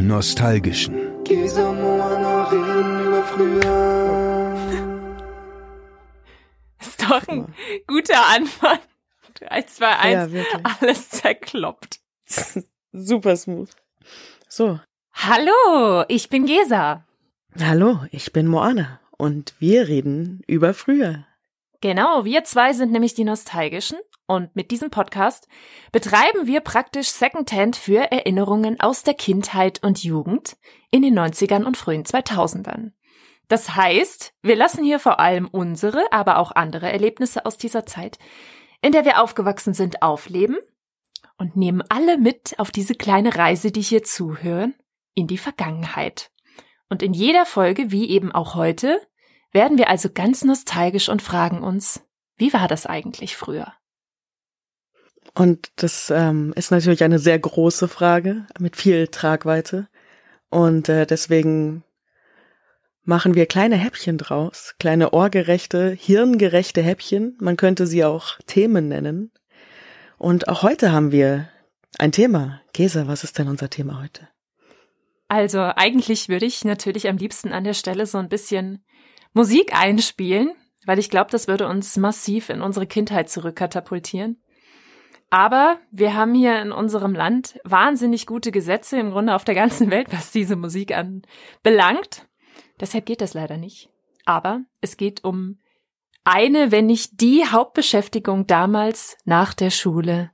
Nostalgischen. Gesa Moana reden über früher. Ist doch ein guter Anfang. 3, 2, 1, Ja, alles zerkloppt. Super smooth. So, Hallo, ich bin Gesa. hallo, ich bin Moana und wir reden über früher. Genau, wir zwei sind nämlich die Nostalgischen und mit diesem Podcast betreiben wir praktisch Secondhand für Erinnerungen aus der Kindheit und Jugend in den 90ern und frühen 2000ern. Das heißt, wir lassen hier vor allem unsere, aber auch andere Erlebnisse aus dieser Zeit, in der wir aufgewachsen sind, aufleben und nehmen alle mit auf diese kleine Reise, die hier zuhören, in die Vergangenheit. Und in jeder Folge, wie eben auch heute, werden wir also ganz nostalgisch und fragen uns, wie war das eigentlich früher? Und das ähm, ist natürlich eine sehr große Frage mit viel Tragweite. Und äh, deswegen machen wir kleine Häppchen draus, kleine ohrgerechte, hirngerechte Häppchen. Man könnte sie auch Themen nennen. Und auch heute haben wir ein Thema. Gesa, was ist denn unser Thema heute? Also eigentlich würde ich natürlich am liebsten an der Stelle so ein bisschen Musik einspielen, weil ich glaube, das würde uns massiv in unsere Kindheit zurückkatapultieren. Aber wir haben hier in unserem Land wahnsinnig gute Gesetze, im Grunde auf der ganzen Welt, was diese Musik anbelangt. Deshalb geht das leider nicht. Aber es geht um eine, wenn nicht die Hauptbeschäftigung damals nach der Schule,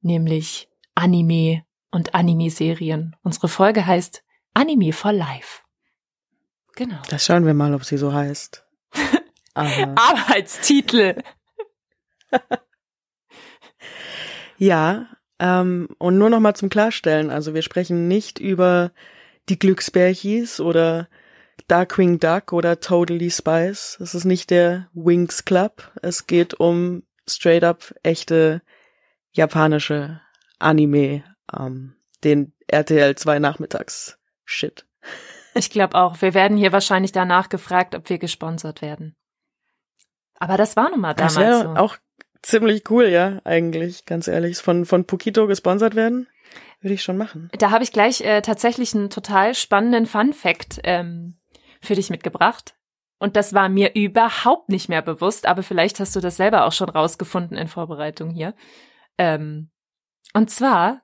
nämlich Anime und Anime-Serien. Unsere Folge heißt Anime for Life. Genau. Das schauen wir mal, ob sie so heißt. Aber Arbeitstitel. Ja, ähm, und nur noch mal zum Klarstellen, also wir sprechen nicht über die Glücksbärchis oder Darkwing Duck oder Totally Spice. Es ist nicht der Wings Club. Es geht um straight up echte japanische Anime, ähm, den RTL 2 Nachmittags Shit. Ich glaube auch. Wir werden hier wahrscheinlich danach gefragt, ob wir gesponsert werden. Aber das war nun mal Das damals wäre so. auch ziemlich cool, ja, eigentlich, ganz ehrlich. Von, von Pokito gesponsert werden, würde ich schon machen. Da habe ich gleich äh, tatsächlich einen total spannenden Fun Fact ähm, für dich mitgebracht. Und das war mir überhaupt nicht mehr bewusst, aber vielleicht hast du das selber auch schon rausgefunden in Vorbereitung hier. Ähm, und zwar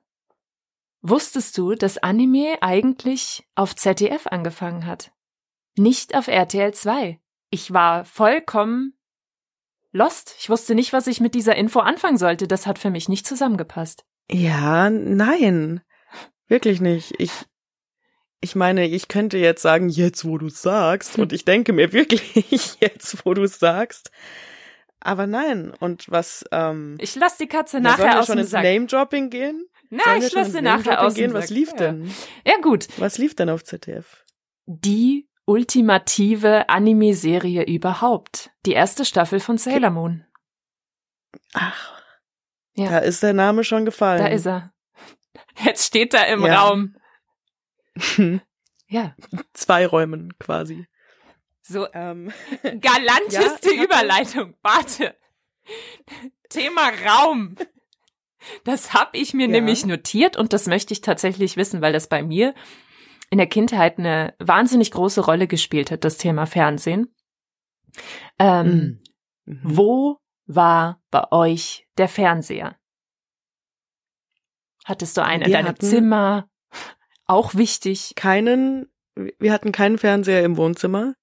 wusstest du, dass Anime eigentlich auf ZDF angefangen hat, nicht auf RTL 2. Ich war vollkommen lost. Ich wusste nicht, was ich mit dieser Info anfangen sollte. Das hat für mich nicht zusammengepasst. Ja, nein. Wirklich nicht. Ich, ich meine, ich könnte jetzt sagen, jetzt wo du sagst, und ich denke mir wirklich, jetzt wo du sagst. Aber nein. Und was, ähm, Ich lass die Katze nachher aus schon dem ins Sack. Name-Dropping gehen? Na, Sollen ich lasse nachher aus gehen? Was lief ja. denn? Ja gut, Was lief denn auf ZDF? die ultimative Anime-Serie überhaupt. Die erste Staffel von Sailor Moon. Ach, Ja. da ist der Name schon gefallen. Da ist er. Jetzt steht er im Ja. Raum. Ja, Zwei Räumen quasi. so Ähm, galanteste Ja, Überleitung. Warte. Thema Raum. Das habe ich mir Ja. nämlich notiert und das möchte ich tatsächlich wissen, weil das bei mir in der Kindheit eine wahnsinnig große Rolle gespielt hat, das Thema Fernsehen. Ähm, mhm. Wo war bei euch der Fernseher? Hattest du einen in deinem Zimmer? Auch wichtig. keinen, wir hatten keinen Fernseher im Wohnzimmer,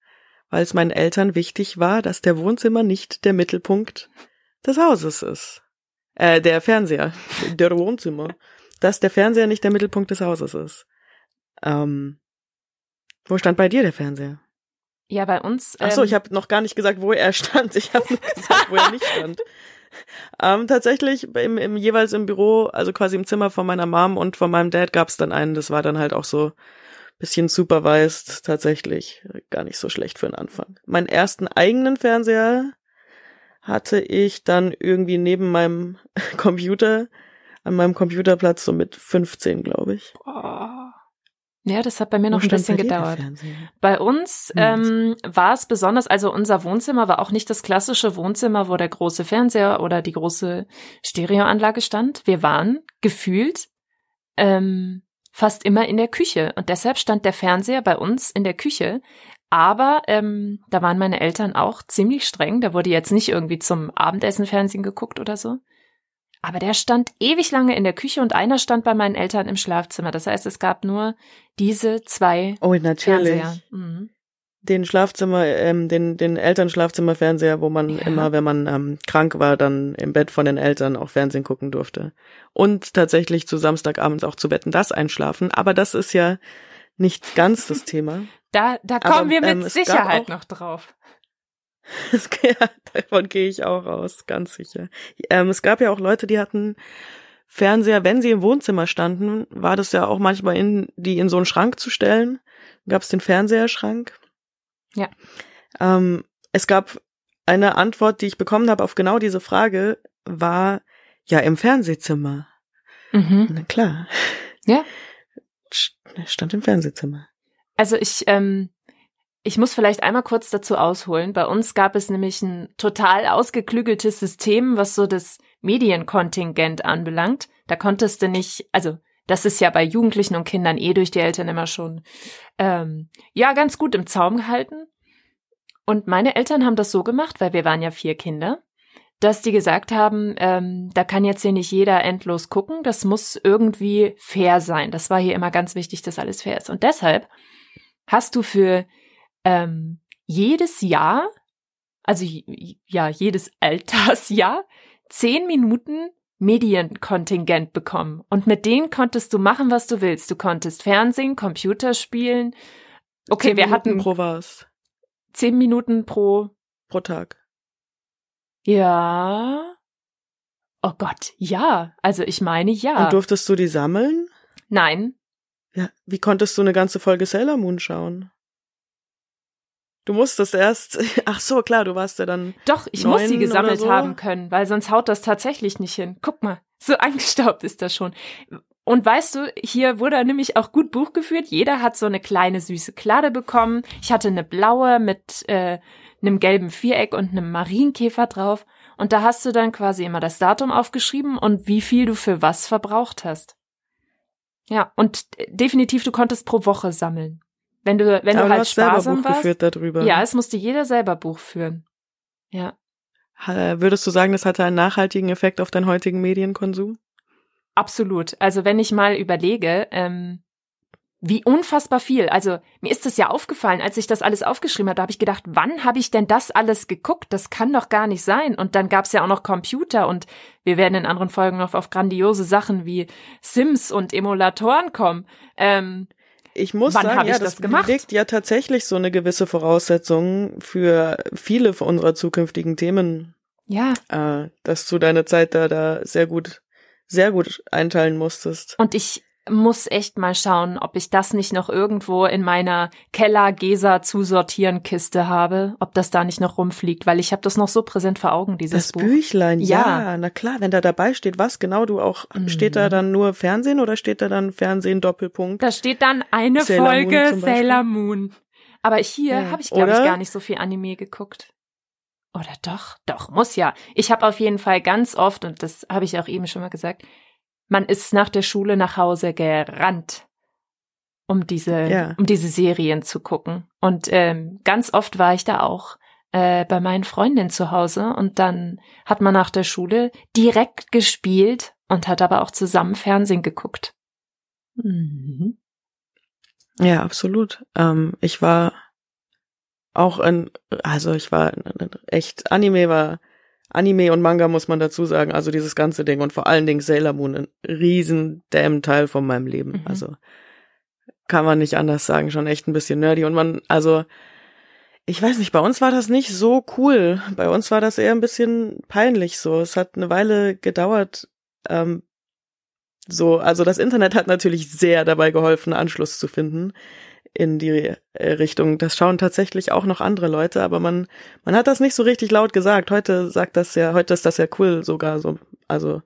weil es meinen Eltern wichtig war, dass der Wohnzimmer nicht der Mittelpunkt des Hauses ist. Äh, der Fernseher, der Wohnzimmer, dass der Fernseher nicht der Mittelpunkt des Hauses ist. Ähm, wo stand bei dir der Fernseher? Ja, bei uns. Ach so, ähm, ich habe noch gar nicht gesagt, wo er stand. Ich habe nur gesagt, wo er nicht stand. Ähm, tatsächlich im, im jeweils im Büro, also quasi im Zimmer von meiner Mom und von meinem Dad gab es dann einen. Das war dann halt auch so bisschen supervised, tatsächlich gar nicht so schlecht für den Anfang. Meinen ersten eigenen Fernseher hatte ich dann irgendwie neben meinem Computer an meinem Computerplatz so mit 15, glaube ich. oh. Ja, das hat bei mir noch Wo ein bisschen gedauert. Bei uns Hm. ähm, war es besonders, also unser Wohnzimmer war auch nicht das klassische Wohnzimmer, wo der große Fernseher oder die große Stereoanlage stand. Wir waren gefühlt ähm, fast immer in der Küche. Und deshalb stand der Fernseher bei uns in der Küche. Aber ähm, da waren meine Eltern auch ziemlich streng. Da wurde jetzt nicht irgendwie zum Abendessen Fernsehen geguckt oder so. Aber der stand ewig lange in der Küche und einer stand bei meinen Eltern im Schlafzimmer. Das heißt, es gab nur diese zwei Oh, natürlich. Fernseher. Mhm. Den Schlafzimmer, ähm, den, den Elternschlafzimmerfernseher, wo man Ja. immer, wenn man ähm, krank war, dann im Bett von den Eltern auch Fernsehen gucken durfte. Und tatsächlich zu Samstagabends auch zu Betten das einschlafen. Aber das ist ja nicht ganz das Thema. Da, da Aber, kommen wir mit ähm, Sicherheit auch- noch drauf. ja, davon gehe ich auch aus, ganz sicher. Ähm, es gab ja auch Leute, die hatten Fernseher, wenn sie im Wohnzimmer standen, war das ja auch manchmal in, die in so einen Schrank zu stellen. Gab es den Fernseherschrank. Ja. Ähm, es gab eine Antwort, die ich bekommen habe auf genau diese Frage, war ja im Fernsehzimmer. Mhm. Na klar. Ja. St- Stand im Fernsehzimmer. Also ich, ähm, ich muss vielleicht einmal kurz dazu ausholen. Bei uns gab es nämlich ein total ausgeklügeltes System, was so das Medienkontingent anbelangt. Da konntest du nicht, also das ist ja bei Jugendlichen und Kindern eh durch die Eltern immer schon ähm, ja ganz gut im Zaum gehalten. Und meine Eltern haben das so gemacht, weil wir waren ja vier Kinder, dass die gesagt haben, ähm, da kann jetzt hier nicht jeder endlos gucken, das muss irgendwie fair sein. Das war hier immer ganz wichtig, dass alles fair ist. Und deshalb hast du für ähm, jedes Jahr, also ja, jedes Altersjahr, zehn Minuten Medienkontingent bekommen. Und mit denen konntest du machen, was du willst. Du konntest Fernsehen, Computer spielen. Okay, Zehn wir Minuten hatten pro was? zehn Minuten pro, Pro Tag. Ja. Oh Gott, ja. Also ich meine ja. Und durftest du die sammeln? Nein, Ja, wie konntest du eine ganze Folge Sailor Moon schauen? Du musstest erst, ach so, klar, du warst ja dann, Doch, ich muss sie gesammelt so? haben können, weil sonst haut das tatsächlich nicht hin. Guck mal, so angestaubt ist das schon. Und weißt du, hier wurde nämlich auch gut Buch geführt. Jeder hat so eine kleine süße Klade bekommen. Ich hatte eine blaue mit äh, einem gelben Viereck und einem Marienkäfer drauf. Und da hast du dann quasi immer das Datum aufgeschrieben und wie viel du für was verbraucht hast. Ja, und definitiv, du konntest pro Woche sammeln. Wenn du, wenn aber du du halt selber sparsam Buch warst. geführt darüber. Ja, es musste jeder selber Buch führen. Ja. Würdest du sagen, das hatte einen nachhaltigen Effekt auf deinen heutigen Medienkonsum? Absolut. Also wenn ich mal überlege, ähm, wie unfassbar viel. Also mir ist das ja aufgefallen, als ich das alles aufgeschrieben habe, da habe ich gedacht, wann habe ich denn das alles geguckt? Das kann doch gar nicht sein. Und dann gab's ja auch noch Computer und wir werden in anderen Folgen noch auf grandiose Sachen wie Sims und Emulatoren kommen. Ähm, Ich muss Wann sagen, ja, ich das, das gemacht? legt ja tatsächlich so eine gewisse Voraussetzung für viele von unserer zukünftigen Themen, ja. äh, dass du deine Zeit da, da sehr gut, sehr gut einteilen musstest. Und ich muss echt mal schauen, ob ich das nicht noch irgendwo in meiner Keller Gesa zusortieren Kiste habe, ob das da nicht noch rumfliegt, weil ich habe das noch so präsent vor Augen, dieses Das Buch. Büchlein, ja. Ja. na klar, wenn da dabei steht, was genau du auch, Mhm. steht da dann nur Fernsehen oder steht da dann Fernsehen Doppelpunkt? Da steht dann eine Sailor Moon Folge Beispiel. Sailor Moon. Aber hier Ja. habe ich, glaube ich, gar nicht so viel Anime geguckt. Oder doch? Doch, muss ja. Ich habe auf jeden Fall ganz oft, und das habe ich auch eben schon mal gesagt, man ist nach der Schule nach Hause gerannt, um diese, Ja. um diese Serien zu gucken. Und ähm, ganz oft war ich da auch äh, bei meinen Freundinnen zu Hause und dann hat man nach der Schule direkt gespielt und hat aber auch zusammen Fernsehen geguckt. Mhm. Ja, absolut. Ähm, ich war auch ein, also ich war echt, Anime war, Anime und Manga muss man dazu sagen, also dieses ganze Ding und vor allen Dingen Sailor Moon, ein riesen damn Teil von meinem Leben. Mhm. Also kann man nicht anders sagen, schon echt ein bisschen nerdy und man, also ich weiß nicht, bei uns war das nicht so cool. Bei uns war das eher ein bisschen peinlich so. Es hat eine Weile gedauert, ähm, so, also das Internet hat natürlich sehr dabei geholfen, Anschluss zu finden in die äh, Richtung. Das schauen tatsächlich auch noch andere Leute, aber man, man hat das nicht so richtig laut gesagt. Heute sagt das ja, heute ist das ja cool sogar so, also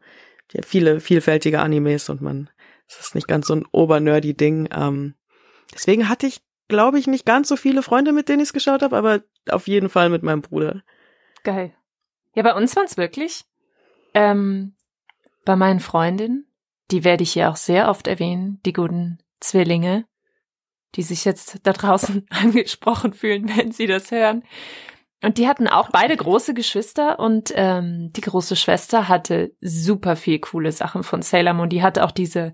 viele vielfältige Animes und man, es ist nicht ganz so ein obernerdy Ding. Ähm, deswegen hatte ich, glaube ich, nicht ganz so viele Freunde, mit denen ich es geschaut habe, aber auf jeden Fall mit meinem Bruder. Geil. Ja, bei uns waren es wirklich ähm, bei meinen Freundinnen die werde ich hier auch sehr oft erwähnen, die guten Zwillinge, die sich jetzt da draußen angesprochen fühlen, wenn sie das hören. Und die hatten auch beide große Geschwister und ähm, die große Schwester hatte super viel coole Sachen von Sailor Moon. Die hatte auch diese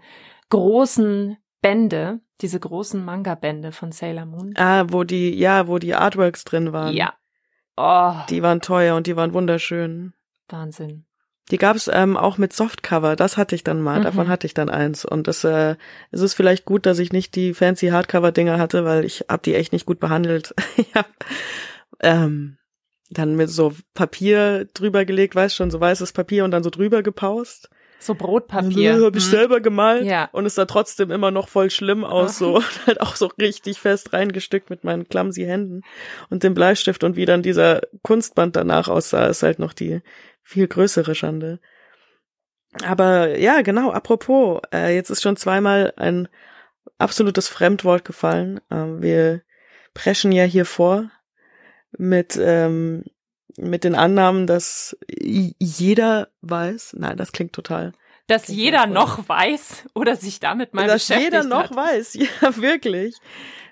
großen Bände, diese großen Manga-Bände von Sailor Moon. Ah, wo die, ja, wo die Artworks drin waren. Ja. Oh, Die waren teuer und die waren wunderschön. Wahnsinn. Die gab's ähm, auch mit Softcover, das hatte ich dann mal, Mhm. davon hatte ich dann eins. Und das, äh, es ist vielleicht gut, dass ich nicht die fancy Hardcover-Dinger hatte, weil ich hab die echt nicht gut behandelt. ich hab ähm, dann mit so Papier drüber gelegt, weißt schon, so weißes Papier und dann so drüber gepaust. So Brotpapier. Habe ich Hm. selber gemalt Ja. und es sah trotzdem immer noch voll schlimm aus, so und halt auch so richtig fest reingestückt mit meinen clumsy Händen und dem Bleistift und wie dann dieser Kunstband danach aussah, ist halt noch die viel größere Schande. Aber ja, genau, apropos, äh, jetzt ist schon zweimal ein absolutes Fremdwort gefallen. Ähm, wir preschen ja hier vor mit, ähm, mit den Annahmen, dass jeder weiß, nein, das klingt total Dass Klingt jeder voll. noch weiß oder sich damit mal dass beschäftigt jeder noch hat. weiß, ja, wirklich.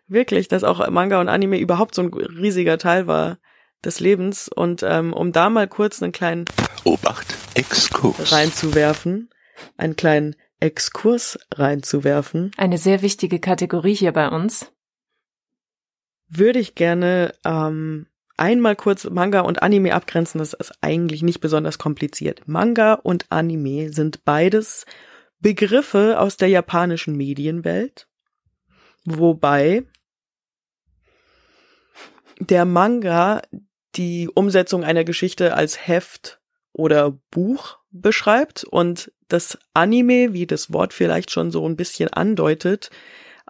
Wirklich, dass auch Manga und Anime überhaupt so ein riesiger Teil war des Lebens. Und ähm, um da mal kurz einen kleinen Obacht, Exkurs. reinzuwerfen, einen kleinen Exkurs reinzuwerfen, Eine sehr wichtige Kategorie hier bei uns. würde ich gerne ähm, einmal kurz Manga und Anime abgrenzen. Das ist eigentlich nicht besonders kompliziert. Manga und Anime sind beides Begriffe aus der japanischen Medienwelt, wobei der Manga die Umsetzung einer Geschichte als Heft oder Buch beschreibt und das Anime, wie das Wort vielleicht schon so ein bisschen andeutet,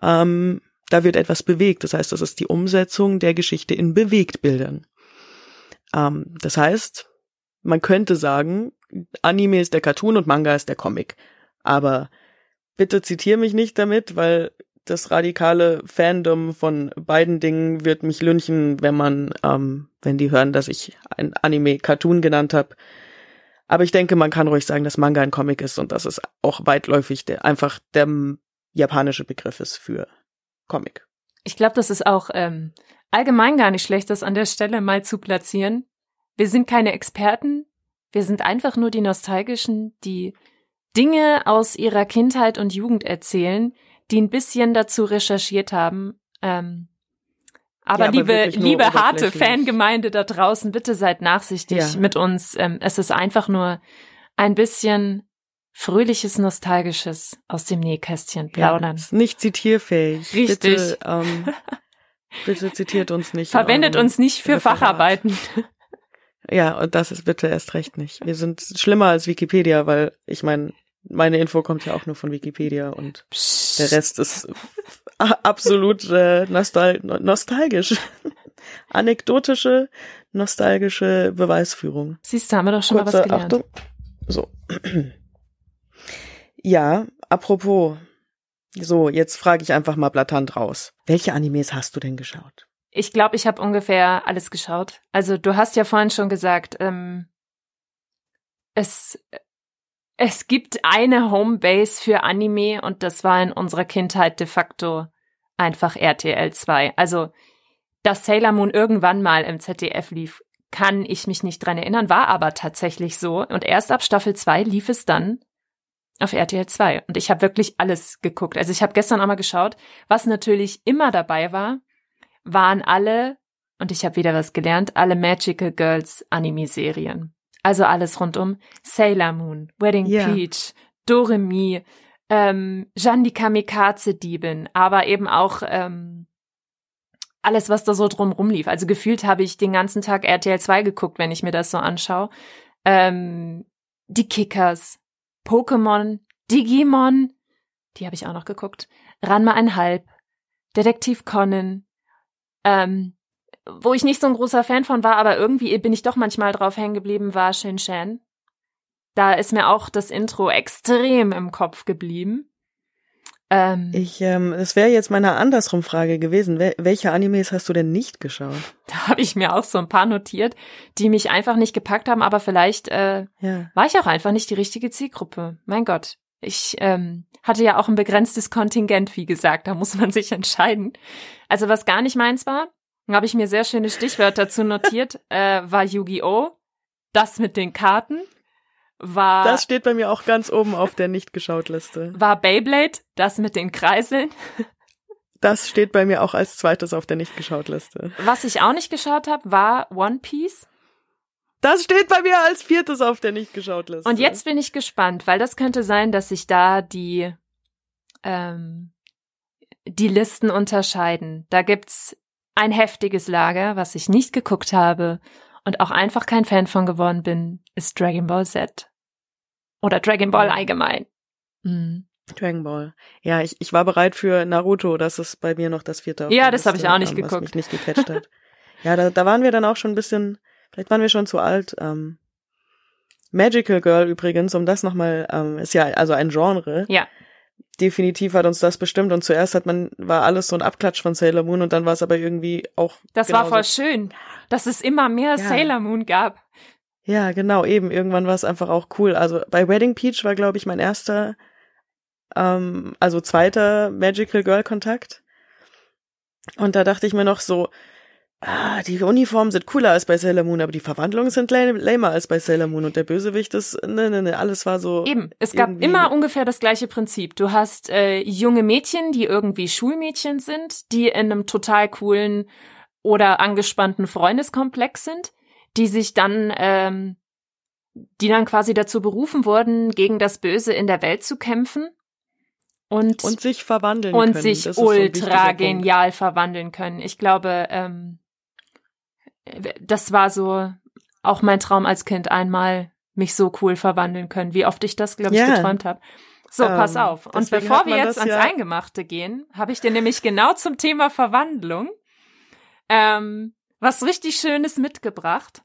ähm, da wird etwas bewegt. Das heißt, das ist die Umsetzung der Geschichte in Bewegtbildern. Ähm, das heißt, man könnte sagen, Anime ist der Cartoon und Manga ist der Comic. Aber bitte zitiere mich nicht damit, weil das radikale Fandom von beiden Dingen wird mich lynchen, wenn man, ähm, wenn die hören, dass ich ein Anime-Cartoon genannt habe. Aber ich denke, man kann ruhig sagen, dass Manga ein Comic ist und dass es auch weitläufig der, einfach der japanische Begriff ist für Comic. Ich glaube, das ist auch ähm, allgemein gar nicht schlecht, das an der Stelle mal zu platzieren. Wir sind keine Experten, wir sind einfach nur die Nostalgischen, die Dinge aus ihrer Kindheit und Jugend erzählen, die ein bisschen dazu recherchiert haben. Ähm, aber Ja, aber liebe, liebe harte. Fangemeinde da draußen, bitte seid nachsichtig Ja. mit uns. Ähm, es ist einfach nur ein bisschen fröhliches, nostalgisches aus dem Nähkästchen plaudern. ist nicht zitierfähig. Richtig. Bitte, ähm, bitte zitiert uns nicht. Verwendet uns nicht für Referat. Facharbeiten. Ja, und das ist bitte erst recht nicht. Wir sind schlimmer als Wikipedia, weil ich meine, meine Info kommt ja auch nur von Wikipedia und der Rest ist absolut äh, nostal no- nostalgisch. Anekdotische, nostalgische Beweisführung. Siehst du, haben wir doch schon mal was Kurze gelernt. Achtung. So. Ja, apropos. So, jetzt frage ich einfach mal blattant raus. Welche Animes hast du denn geschaut? Ich glaube, ich habe ungefähr alles geschaut. Also du hast ja vorhin schon gesagt, ähm, es, es gibt eine Homebase für Anime und das war in unserer Kindheit de facto einfach RTL 2. Also, dass Sailor Moon irgendwann mal im ZDF lief, kann ich mich nicht dran erinnern, war aber tatsächlich so. Und erst ab Staffel 2 lief es dann auf RTL 2. Und ich habe wirklich alles geguckt. Also ich habe gestern auch mal geschaut, was natürlich immer dabei war, waren alle, und ich habe wieder was gelernt, alle Magical Girls Anime-Serien. Also alles rund um Sailor Moon, Wedding Ja. Peach, Doremi, ähm, Jeanne die Kamikaze-Diebin, aber eben auch ähm, alles, was da so drumrum lief. Also gefühlt habe ich den ganzen Tag RTL 2 geguckt, wenn ich mir das so anschaue. Ähm, die Kickers, Pokémon, Digimon, die habe ich auch noch geguckt. Ranma einhalb, Detektiv Conan, ähm, wo ich nicht so ein großer Fan von war, aber irgendwie bin ich doch manchmal drauf hängen geblieben, war Shin Chan. Da ist mir auch das Intro extrem im Kopf geblieben. Ähm, Ich, ähm, es wäre jetzt meine andersrum Frage gewesen. Wel welche Animes hast du denn nicht geschaut? da habe ich mir auch so ein paar notiert, die mich einfach nicht gepackt haben, aber vielleicht äh, Ja. war ich auch einfach nicht die richtige Zielgruppe. Mein Gott. Ich ähm, hatte ja auch ein begrenztes Kontingent, wie gesagt, da muss man sich entscheiden. Also was gar nicht meins war, habe ich mir sehr schöne Stichwörter dazu notiert, äh, war Yu-Gi-Oh! Das mit den Karten war Das steht bei mir auch ganz oben auf der nicht geschaut Liste. war Beyblade, das mit den Kreiseln. Das steht bei mir auch als zweites auf der nicht geschaut Liste. Was ich auch nicht geschaut habe, war One Piece. Das steht bei mir als viertes auf der nicht geschaut Liste. Und jetzt bin ich gespannt, weil das könnte sein, dass sich da die ähm, die Listen unterscheiden. Da gibt's ein heftiges Lager, was ich nicht geguckt habe und auch einfach kein Fan von geworden bin, ist Dragon Ball Z. Oder Dragon Ball allgemein. Mhm. Dragon Ball. Ja, ich, ich war bereit für Naruto, das ist bei mir noch das vierte. Ja, das habe ich auch nicht ähm, Was geguckt. mich nicht gecatcht hat. ja, da, da waren wir dann auch schon ein bisschen, vielleicht waren wir schon zu alt. Ähm, Magical Girl übrigens, um das nochmal, ähm, ist ja also ein Genre. Ja. Definitiv hat uns das bestimmt und zuerst hat man, war alles so ein Abklatsch von Sailor Moon und dann war es aber irgendwie auch. Das war genauso- voll schön, dass es immer mehr Ja. Sailor Moon gab. Ja, genau, eben. Irgendwann war es einfach auch cool. Also bei Wedding Peach war, glaube ich, mein erster, ähm, also zweiter Magical Girl Kontakt. Und da dachte ich mir noch so, ah, die Uniformen sind cooler als bei Sailor Moon, aber die Verwandlungen sind lame- lamer als bei Sailor Moon und der Bösewicht ist, ne, ne, ne, alles war so. Eben, es gab immer ungefähr das gleiche Prinzip. Du hast äh, junge Mädchen, die irgendwie Schulmädchen sind, die in einem total coolen oder angespannten Freundeskomplex sind, die sich dann, ähm, die dann quasi dazu berufen wurden, gegen das Böse in der Welt zu kämpfen und Und sich verwandeln und können. sich Das so ultra Punkt. genial verwandeln können. Ich glaube, ähm, das war so auch mein Traum als Kind, einmal mich so cool verwandeln können, wie oft ich das, glaube ich, Ja. geträumt habe. So, Ähm, pass auf. Und bevor wir jetzt das ans ja- Eingemachte gehen, habe ich dir nämlich genau zum Thema Verwandlung ähm, was richtig Schönes mitgebracht.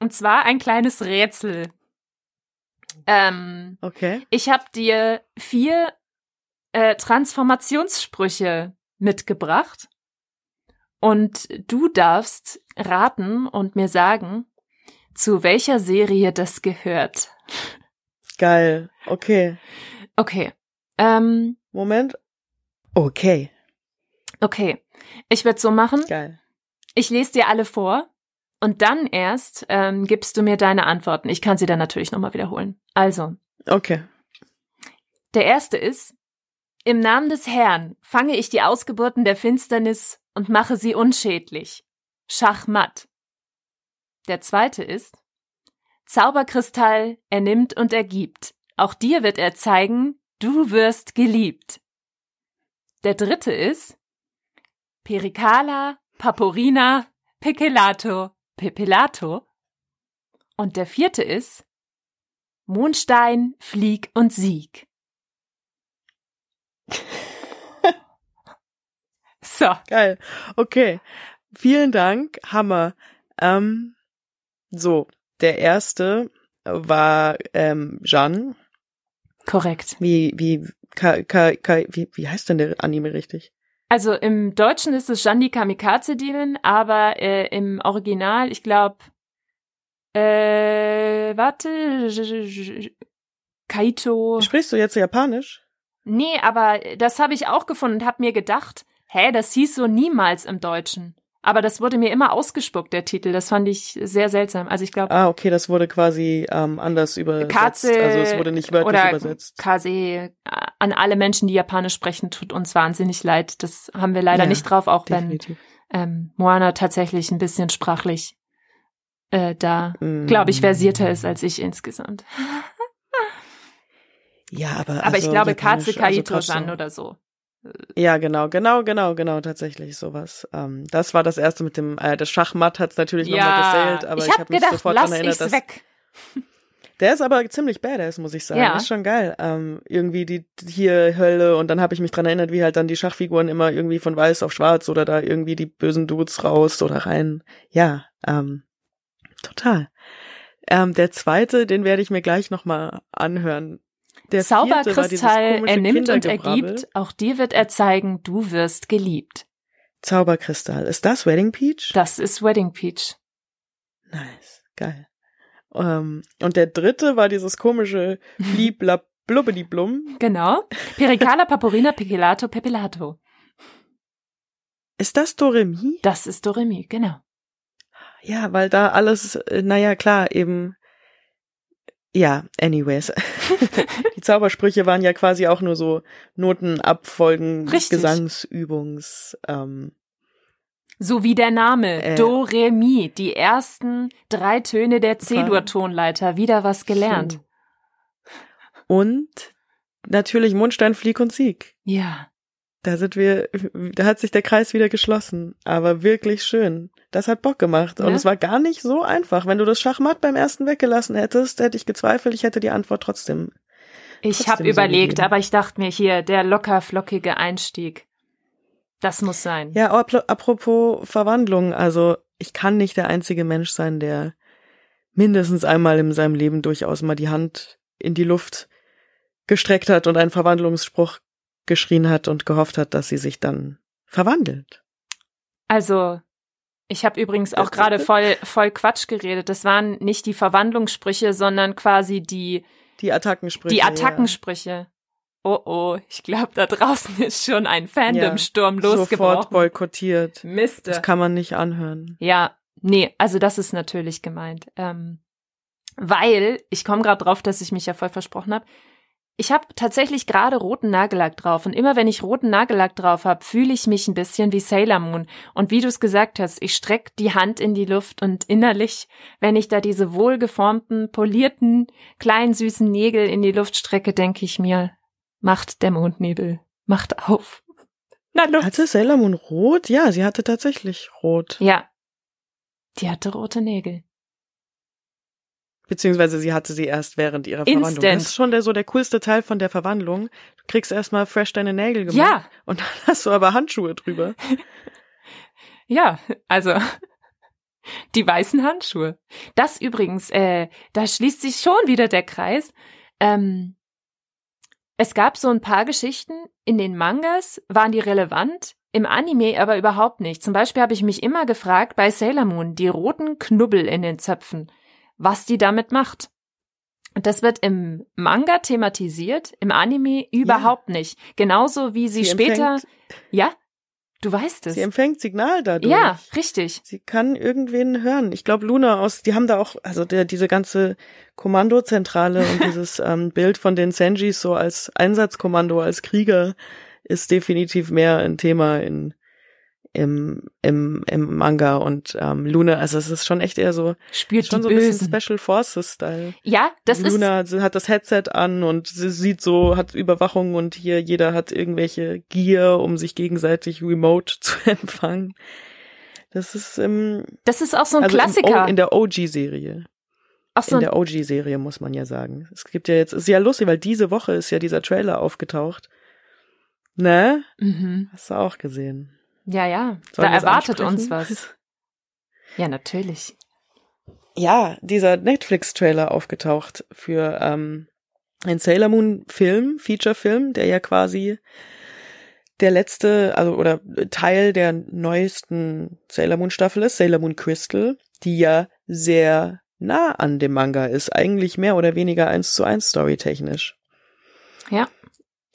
Und zwar ein kleines Rätsel. Ähm, Okay. ich habe dir vier äh, Transformationssprüche mitgebracht und du darfst raten und mir sagen, zu welcher Serie das gehört. Geil. Okay. Okay. Ähm, Moment. Okay. okay. Ich werde so machen. Geil. Ich lese dir alle vor und dann erst ähm, gibst du mir deine Antworten. Ich kann sie dann natürlich nochmal wiederholen. Also, Okay. Der erste ist, im Namen des Herrn fange ich die Ausgeburten der Finsternis und mache sie unschädlich. Schachmatt. Der zweite ist, Zauberkristall, er nimmt und er gibt. Auch dir wird er zeigen, du wirst geliebt. Der dritte ist, Pericala, Paporina, Pecelato, Pepelato. Und der vierte ist, Mondstein, Flieg und Sieg. So, Geil. Okay. Vielen Dank. Hammer. Ähm, so, der erste war ähm, Jeanne. korrekt. Wie, wie, ka, ka, ka, wie, wie heißt denn der Anime richtig? Also im Deutschen ist es Jeanne die Kamikaze-Demon, aber äh, im Original, ich glaube, äh, warte, Kaito. Sprichst du jetzt Japanisch? Nee, aber das habe ich auch gefunden und habe mir gedacht, hä, das hieß so niemals im Deutschen. Aber das wurde mir immer ausgespuckt, der Titel. Das fand ich sehr seltsam. Also ich glaube, Ah, okay, das wurde quasi ähm, anders übersetzt. Katze also es wurde nicht wörtlich oder übersetzt. Kase äh, an alle Menschen, die Japanisch sprechen, tut uns wahnsinnig leid. Das haben wir leider Ja, nicht drauf, auch wenn Definitiv. ähm, Moana tatsächlich ein bisschen sprachlich äh, da, Mm. glaube ich, versierter ist als ich insgesamt. Ja, aber Aber ich also glaube, Japanisch, Katze also Kaito trotzdem- Jan oder so. Ja, genau, genau, genau, genau, tatsächlich sowas. Ähm, das war das erste mit dem, äh, das Schachmatt hat's natürlich nochmal Ja, gesailt, aber ich, ich hab habe mich gedacht, sofort lass daran erinnert, dass weg. der ist aber ziemlich badass, muss ich sagen. Ja. Ist schon geil. Ähm, irgendwie die hier Hölle und dann habe ich mich dran erinnert, wie halt dann die Schachfiguren immer irgendwie von weiß auf schwarz oder da irgendwie die bösen Dudes raus oder rein. Ja, ähm, total. Ähm, der zweite, den werde ich mir gleich nochmal anhören. Der Zauberkristall, er nimmt und er Kindergebrabbel. gibt, auch dir wird er zeigen, du wirst geliebt. Zauberkristall. Ist das Wedding Peach? Das ist Wedding Peach. Nice, geil. Ähm, und der dritte war dieses komische Blibla Blubbedi Blum. Genau. Pericala Paporina Pigilato Pepilato. Ist das Doremi? Das ist Doremi, genau. Ja, weil da alles, äh, naja, klar, eben. Ja, anyways. Die Zaubersprüche waren ja quasi auch nur so Notenabfolgen, Richtig. Gesangsübungs. Ähm, So wie der Name. Äh. Do, Re, Mi. Die ersten drei Töne der C-Dur-Tonleiter. Wieder was gelernt. und natürlich Mundstein, Flieg und Sieg. Ja. Da sind wir, da hat sich der Kreis wieder geschlossen. Aber wirklich schön. Das hat Bock gemacht. Und Ja. es war gar nicht so einfach. Wenn du das Schachmatt beim ersten weggelassen hättest, hätte ich gezweifelt, ich hätte die Antwort trotzdem. Ich habe so überlegt, gegeben. aber ich dachte mir hier, der locker flockige Einstieg. Das muss sein. Ja, apro- apropos Verwandlung, also ich kann nicht der einzige Mensch sein, der mindestens einmal in seinem Leben durchaus mal die Hand in die Luft gestreckt hat und einen Verwandlungsspruch geschrien hat und gehofft hat, dass sie sich dann verwandelt. Also, ich habe übrigens auch gerade voll, voll Quatsch geredet. Das waren nicht die Verwandlungssprüche, sondern quasi die, Die Attackensprüche. die Attackensprüche. Oh oh, ich glaube, da draußen ist schon ein ja. Fandomsturm ja. Sofort losgebrochen. boykottiert. Mist. Das kann man nicht anhören. Ja, nee, also das ist natürlich gemeint. Ähm, weil, ich komme gerade drauf, dass ich mich ja voll versprochen habe. Ich habe tatsächlich gerade roten Nagellack drauf und immer wenn ich roten Nagellack drauf habe, fühle ich mich ein bisschen wie Sailor Moon. Und wie du es gesagt hast, ich strecke die Hand in die Luft und innerlich, wenn ich da diese wohlgeformten, polierten, kleinen süßen Nägel in die Luft strecke, denke ich mir, macht der Mondnebel, macht auf. Na los. Hatte Sailor Moon rot? Ja, sie hatte tatsächlich rot. Ja, die hatte rote Nägel. Beziehungsweise sie hatte sie erst während ihrer Instant. Verwandlung. Das ist schon der, so der coolste Teil von der Verwandlung. Du kriegst erstmal fresh deine Nägel gemacht. Ja, Und dann hast du aber Handschuhe drüber. Ja, also die weißen Handschuhe. Das übrigens, äh, da schließt sich schon wieder der Kreis. Ähm, es gab so ein paar Geschichten in den Mangas, waren die relevant, im Anime aber überhaupt nicht. Zum Beispiel habe ich mich immer gefragt bei Sailor Moon, die roten Knubbel in den Zöpfen, was die damit macht. Und das wird im Manga thematisiert, im Anime überhaupt nicht. Genauso wie sie, später. empfängt, Ja, du weißt es. sie empfängt Signal dadurch. Ja, richtig. Sie kann irgendwen hören. Ich glaube, Luna aus, die haben da auch, also der, diese ganze Kommandozentrale und dieses ähm, Bild von den Senjis so als Einsatzkommando, als Krieger ist definitiv mehr ein Thema in im, im, im Manga und ähm, Luna, also es ist schon echt eher so, Spürt schon so ein bisschen. Special Forces Style. Ja, das ist Luna hat das Headset an und sie sieht so, hat Überwachung und hier jeder hat irgendwelche Gear, um sich gegenseitig remote zu empfangen. Das ist im, das ist auch so ein also Klassiker. o, in der OG-Serie. auch so In der OG-Serie muss man ja sagen. Es gibt ja jetzt, ist ja lustig, weil diese Woche ist ja dieser Trailer aufgetaucht. Ne? mhm. Hast du auch gesehen. Ja, ja. Sollen da erwartet ansprechen? uns was. Ja, natürlich. Ja, dieser Netflix-Trailer aufgetaucht für ähm, einen Sailor Moon Film, Feature-Film, der ja quasi der letzte, also oder Teil der neuesten Sailor Moon Staffel ist, Sailor Moon Crystal, die ja sehr nah an dem Manga ist, eigentlich mehr oder weniger eins zu eins storytechnisch. Ja.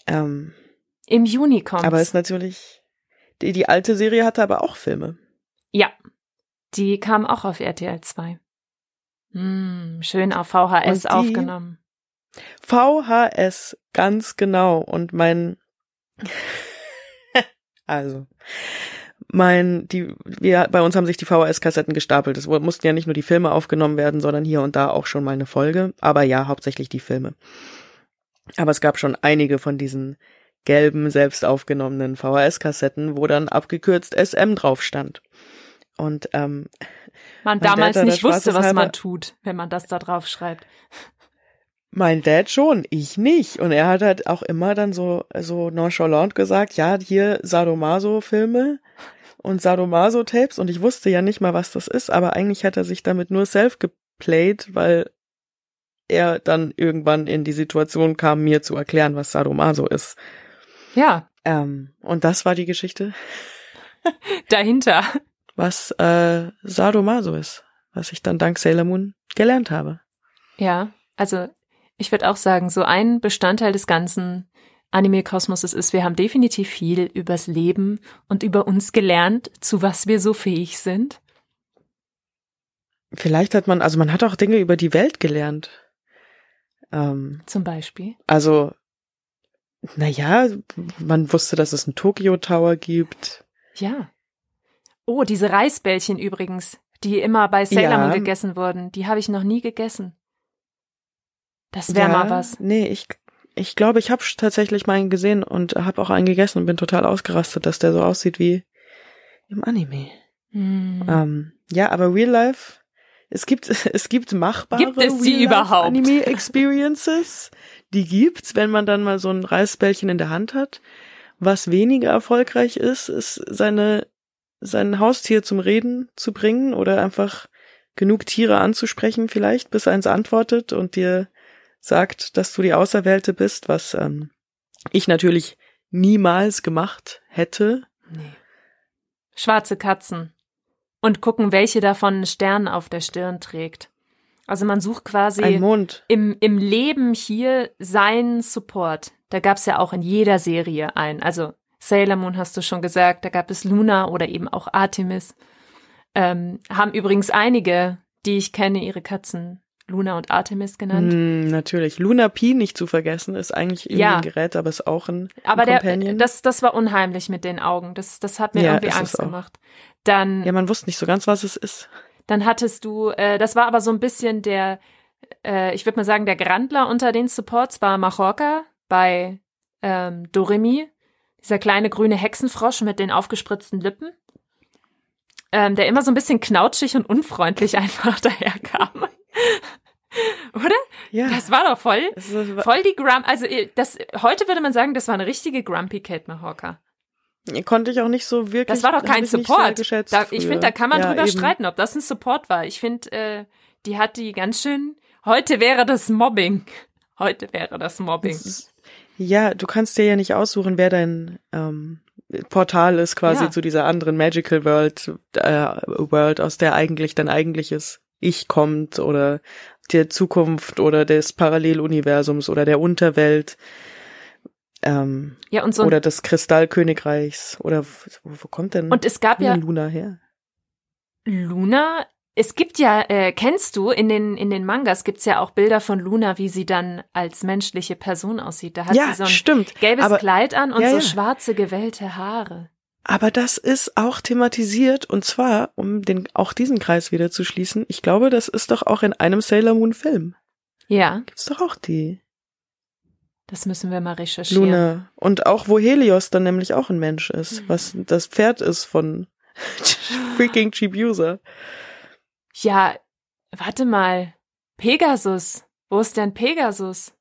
Ähm, Im Juni kommt's. aber ist natürlich die, die alte Serie hatte aber auch Filme. ja. Die kam auch auf RTL 2. Hm, schön auf VHS aufgenommen. VHS, ganz genau. Und mein, also, mein, die, wir, bei uns haben sich die VHS-Kassetten gestapelt. Es mussten ja nicht nur die Filme aufgenommen werden, sondern hier und da auch schon mal eine Folge. Aber ja, hauptsächlich die Filme. Aber es gab schon einige von diesen gelben, selbst aufgenommenen VHS-Kassetten, wo dann abgekürzt SM drauf stand. Und ähm, Man damals Dad nicht wusste, was man tut, wenn man das da drauf schreibt. Mein Dad schon, ich nicht. Und er hat halt auch immer dann so, so nonchalant gesagt, ja, hier Sadomaso-Filme und Sadomaso-Tapes. Und ich wusste ja nicht mal, was das ist, aber eigentlich hat er sich damit nur self geplayed, weil er dann irgendwann in die Situation kam, mir zu erklären, was Sadomaso ist. Ja, Ähm, und das war die Geschichte, dahinter. was äh, Sadomaso ist, was ich dann dank Sailor Moon gelernt habe. Ja, also Ich würde auch sagen, so ein Bestandteil des ganzen Anime-Kosmoses ist, wir haben definitiv viel übers Leben und über uns gelernt, zu was wir so fähig sind. Vielleicht hat man, also man hat auch Dinge über die Welt gelernt. Ähm, Zum Beispiel. also, naja, man wusste, dass es einen Tokyo Tower gibt. Ja. Oh, diese Reisbällchen übrigens, die immer bei Sailor Moon Ja. gegessen wurden, die habe ich noch nie gegessen. Das wäre mal was. Nee, ich, ich glaube, ich habe tatsächlich mal einen gesehen und habe auch einen gegessen und bin total ausgerastet, dass der so aussieht wie im Anime. Hm. Ähm, ja, aber Real Life, es gibt, es gibt machbare Gibt es die Real-Life überhaupt? Anime Experiences. Die gibt's, wenn man dann mal so ein Reisbällchen in der Hand hat. Was weniger erfolgreich ist, ist seine, sein Haustier zum Reden zu bringen oder einfach genug Tiere anzusprechen vielleicht, bis eins antwortet und dir sagt, dass du die Auserwählte bist, was ähm, ich natürlich niemals gemacht hätte. Nee. Schwarze Katzen. Und gucken, welche davon einen Stern auf der Stirn trägt. Also man sucht quasi im, im Leben hier seinen Support. Da gab's ja auch in jeder Serie einen. Also Sailor Moon hast du schon gesagt, da gab es Luna oder eben auch Artemis. Ähm, haben übrigens einige, die ich kenne, ihre Katzen Luna und Artemis genannt. Hm, natürlich. Luna P nicht zu vergessen, ist eigentlich irgendwie Ja. ein Gerät, aber ist auch ein, Aber ein der, Companion. das, das war unheimlich mit den Augen. Das, das hat mir Ja, irgendwie es Angst gemacht. Dann ja, man wusste nicht so ganz, was es ist. Dann hattest du, äh, das war aber so ein bisschen der, äh, ich würde mal sagen, der Grandler unter den Supports war Machorka bei ähm, Doremi, dieser kleine grüne Hexenfrosch mit den aufgespritzten Lippen, ähm, der immer so ein bisschen knautschig und unfreundlich einfach daherkam. Oder? Ja. Das war doch voll, voll die Grump, also äh, das, heute würde man sagen, das war eine richtige Grumpy Cat Machorka. Konnte ich auch nicht so wirklich. Das war doch kein ich Support. Da, ich finde, da kann man ja, drüber eben. streiten, ob das ein Support war. Ich finde, äh, die hat die ganz schön. Heute wäre das Mobbing. Heute wäre das Mobbing. Ist- Ja, du kannst dir ja nicht aussuchen, wer dein ähm, Portal ist quasi Ja. zu dieser anderen Magical World, äh, World, aus der eigentlich dein eigentliches Ich kommt oder der Zukunft oder des Paralleluniversums oder der Unterwelt. Ähm, Ja, und so. oder des Kristallkönigreichs oder wo, wo kommt denn, und es gab ja Luna her? Luna. Es gibt ja, äh, kennst du, in den, in den Mangas gibt's ja auch Bilder von Luna, wie sie dann als menschliche Person aussieht. Da hat ja, sie so ein stimmt. gelbes aber, Kleid an und ja, so ja. schwarze gewellte Haare. aber das ist auch thematisiert und zwar, um den auch diesen Kreis wieder zu schließen, ich glaube, das ist doch auch in einem Sailor Moon Film. Ja, Gibt's doch auch die das müssen wir mal recherchieren. Luna und auch wo Helios dann nämlich auch ein Mensch ist, Mhm. was das Pferd ist von freaking Chibiusa. Ja, warte mal. Pegasus. Wo ist denn Pegasus?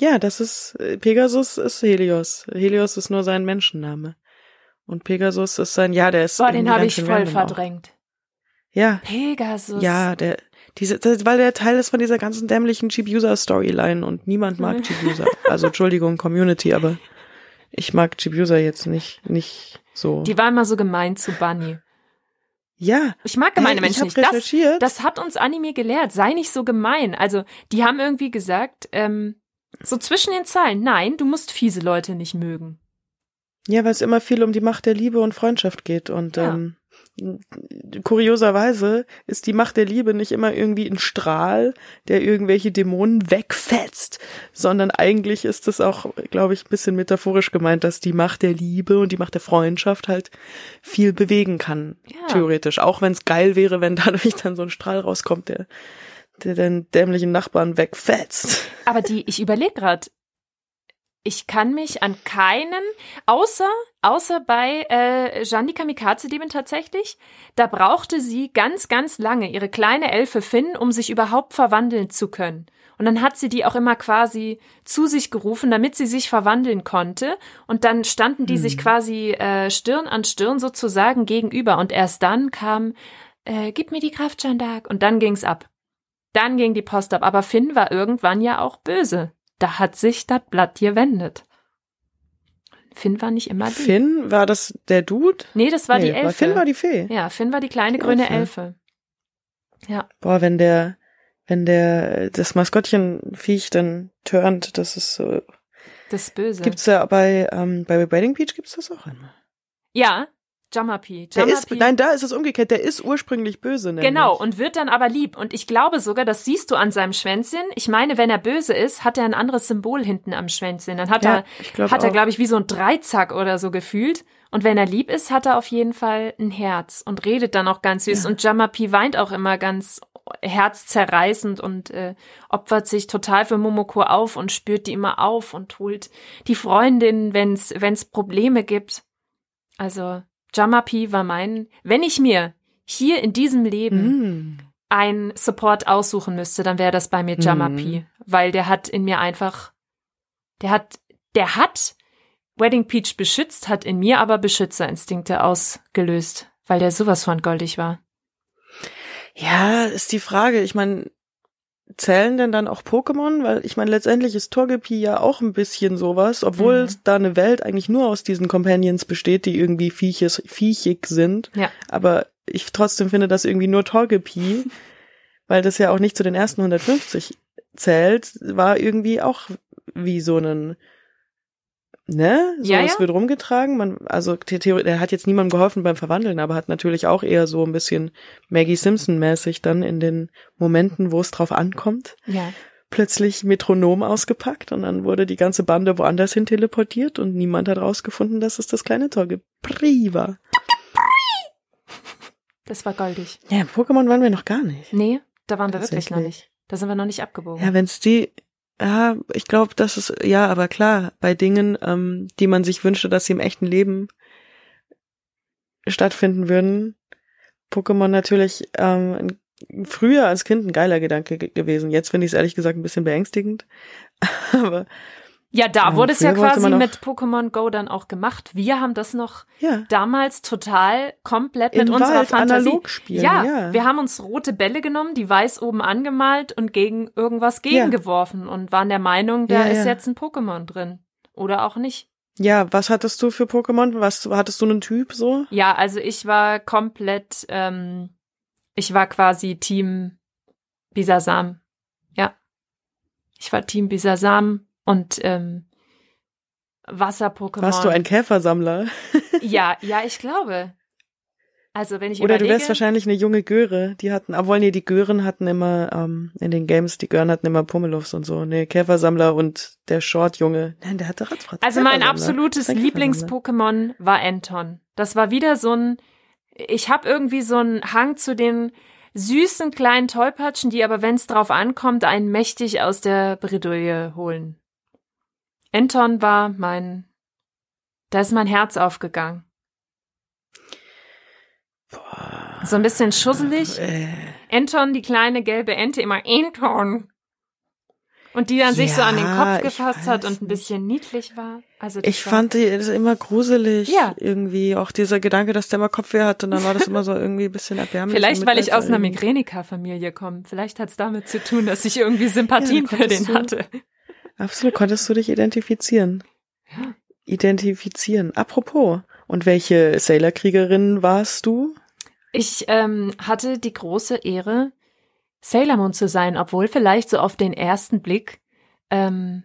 Ja, das ist Pegasus ist Helios. Helios ist nur sein Menschenname. Und Pegasus ist sein, ja, der ist Boah, den habe ich voll random auch. verdrängt. Ja, Pegasus. ja, der diese, das, weil der Teil ist von dieser ganzen dämlichen Chibiusa-Storyline und niemand mag Mhm. Chibiusa. Also Entschuldigung, Community, aber ich mag Chibiusa jetzt nicht, nicht so. Die war immer so gemein zu Bunny. ja, Ich mag gemeine Hey, ich Menschen nicht. Das, das hat uns Anime gelehrt. Sei nicht so gemein. Also, die haben irgendwie gesagt, ähm, so zwischen den Zeilen, nein, du musst fiese Leute nicht mögen. Ja, weil es immer viel um die Macht der Liebe und Freundschaft geht. Und Ja. ähm, kurioserweise ist die Macht der Liebe nicht immer irgendwie ein Strahl, der irgendwelche Dämonen wegfetzt, sondern eigentlich ist es auch, glaube ich, ein bisschen metaphorisch gemeint, dass die Macht der Liebe und die Macht der Freundschaft halt viel bewegen kann, Ja. theoretisch. Auch wenn es geil wäre, wenn dadurch dann so ein Strahl rauskommt, der, der den dämlichen Nachbarn wegfetzt. Aber die, ich überlege gerade, ich kann mich an keinen, außer, außer bei äh, Jeanne die Kamikaze-Diebin tatsächlich, da brauchte sie ganz, ganz lange ihre kleine Elfe Finn, um sich überhaupt verwandeln zu können. Und dann hat sie die auch immer quasi zu sich gerufen, damit sie sich verwandeln konnte. Und dann standen die sich quasi äh, Stirn an Stirn sozusagen gegenüber. Und erst dann kam, äh, gib mir die Kraft, Jeanne d'Arc. Und dann ging's ab. Dann ging die Post ab. Aber Finn war irgendwann ja auch böse. Da hat sich das Blatt gewendet. Finn war nicht immer lieb. Finn, war das der Dude? Nee, das war nee, die Elfe. Finn war die Fee. ja, Finn war die kleine Die grüne Elfe. Elfe. Ja. Boah, wenn der, wenn der das Maskottchen-Viech dann turnt, das ist so. Das ist böse. Gibt's ja bei ähm, bei Wedding Peach gibt's das auch einmal. ja, Jamapi. Der ist, nein, da ist es umgekehrt. Der ist ursprünglich böse. Nämlich. Genau, und wird dann aber lieb. Und ich glaube sogar, das siehst du an seinem Schwänzchen. Ich meine, wenn er böse ist, hat er ein anderes Symbol hinten am Schwänzchen. Dann hat Ja, er, hat er, glaube ich, wie so ein Dreizack oder so gefühlt. Und wenn er lieb ist, hat er auf jeden Fall ein Herz und redet dann auch ganz süß. Ja. Und Jamapi weint auch immer ganz herzzerreißend und äh, opfert sich total für Momoko auf und spürt die immer auf und holt die Freundin, wenn's wenn's Probleme gibt. Also Jamapi war mein, wenn ich mir hier in diesem Leben Mm. ein Support aussuchen müsste, dann wäre das bei mir Jamapi, Mhm. weil der hat in mir einfach, der hat, der hat Wedding Peach beschützt, hat in mir aber Beschützerinstinkte ausgelöst, weil der sowas von goldig war. Ja, ist die Frage. Ich meine, zählen denn dann auch Pokémon? Weil ich meine, letztendlich ist Togepi ja auch ein bisschen sowas, obwohl Mhm. da eine Welt eigentlich nur aus diesen Companions besteht, die irgendwie vieches, viechig sind. Ja. Aber ich trotzdem finde das irgendwie nur Togepi, weil das ja auch nicht zu den ersten 150 zählt, war irgendwie auch wie so ein Ne? So, Ja, es ja. wird rumgetragen. Man, also der hat jetzt niemandem geholfen beim Verwandeln, aber hat natürlich auch eher so ein bisschen Maggie Simpson-mäßig dann in den Momenten, wo es drauf ankommt, Ja. plötzlich Metronom ausgepackt und dann wurde die ganze Bande woanders hin teleportiert und niemand hat rausgefunden, dass es das kleine Torgepri war. Das war goldig. Ja, Pokémon waren wir noch gar nicht. Nee, da waren wir wirklich noch nicht. Da sind wir noch nicht abgebogen. Ja, wenn's die, ja, ich glaube, das ist, ja, aber klar, bei Dingen, ähm, die man sich wünschte, dass sie im echten Leben stattfinden würden, Pokémon natürlich ähm, früher als Kind ein geiler Gedanke ge gewesen. Jetzt finde ich es ehrlich gesagt ein bisschen beängstigend. aber Ja, da Ja, wurde es ja quasi mit Pokémon Go dann auch gemacht. Wir haben das noch ja, damals total komplett mit Im unserer Wald Fantasie. analog spielen, ja, ja. wir haben uns rote Bälle genommen, die weiß oben angemalt und gegen irgendwas gegengeworfen und waren der Meinung, da ist jetzt ein Pokémon drin. Oder auch nicht. ja, was hattest du für Pokémon? Was hattest du einen Typ so? Ja, also ich war komplett, ähm, ich war quasi Team Bisasam. Ja. Ich war Team Bisasam und ähm, Wasser-Pokémon. Warst du ein Käfersammler? Ja, ja, ich glaube. Also wenn ich Oder überlege, du wärst wahrscheinlich eine junge Göre. Die hatten, obwohl nee, die Gören hatten immer ähm, in den Games, die Gören hatten immer Pummeluffs und so. Nee, Käfersammler und der Short-Junge. Nein, der hatte Ratzfratz. Also mein absolutes. Lieblings-Pokémon war Anton. Das war wieder so ein, ich habe irgendwie so einen Hang zu den süßen kleinen Tollpatschen, die aber, wenn es drauf ankommt, einen mächtig aus der Bredouille holen. Anton war mein, da ist mein Herz aufgegangen. Boah. So ein bisschen schusselig. Äh, Anton, die kleine gelbe Ente, immer Anton. Und die dann sich so an den Ja, Kopf gefasst hat und ein bisschen niedlich war. Also ich fand die das immer gruselig. Ja. Irgendwie auch dieser Gedanke, dass der immer Kopfweh hat und dann war das immer so irgendwie ein bisschen erbärmlich. Vielleicht, weil ich aus einer. Migräniker-Familie komme. Vielleicht hat's damit zu tun, dass ich irgendwie Sympathien Ja, für den hatte. Absolut, konntest du dich identifizieren. Ja. Identifizieren. Apropos, und welche Sailor-Kriegerin warst du? Ich ähm, hatte die große Ehre, Sailor Moon zu sein, obwohl vielleicht so auf den ersten Blick ähm,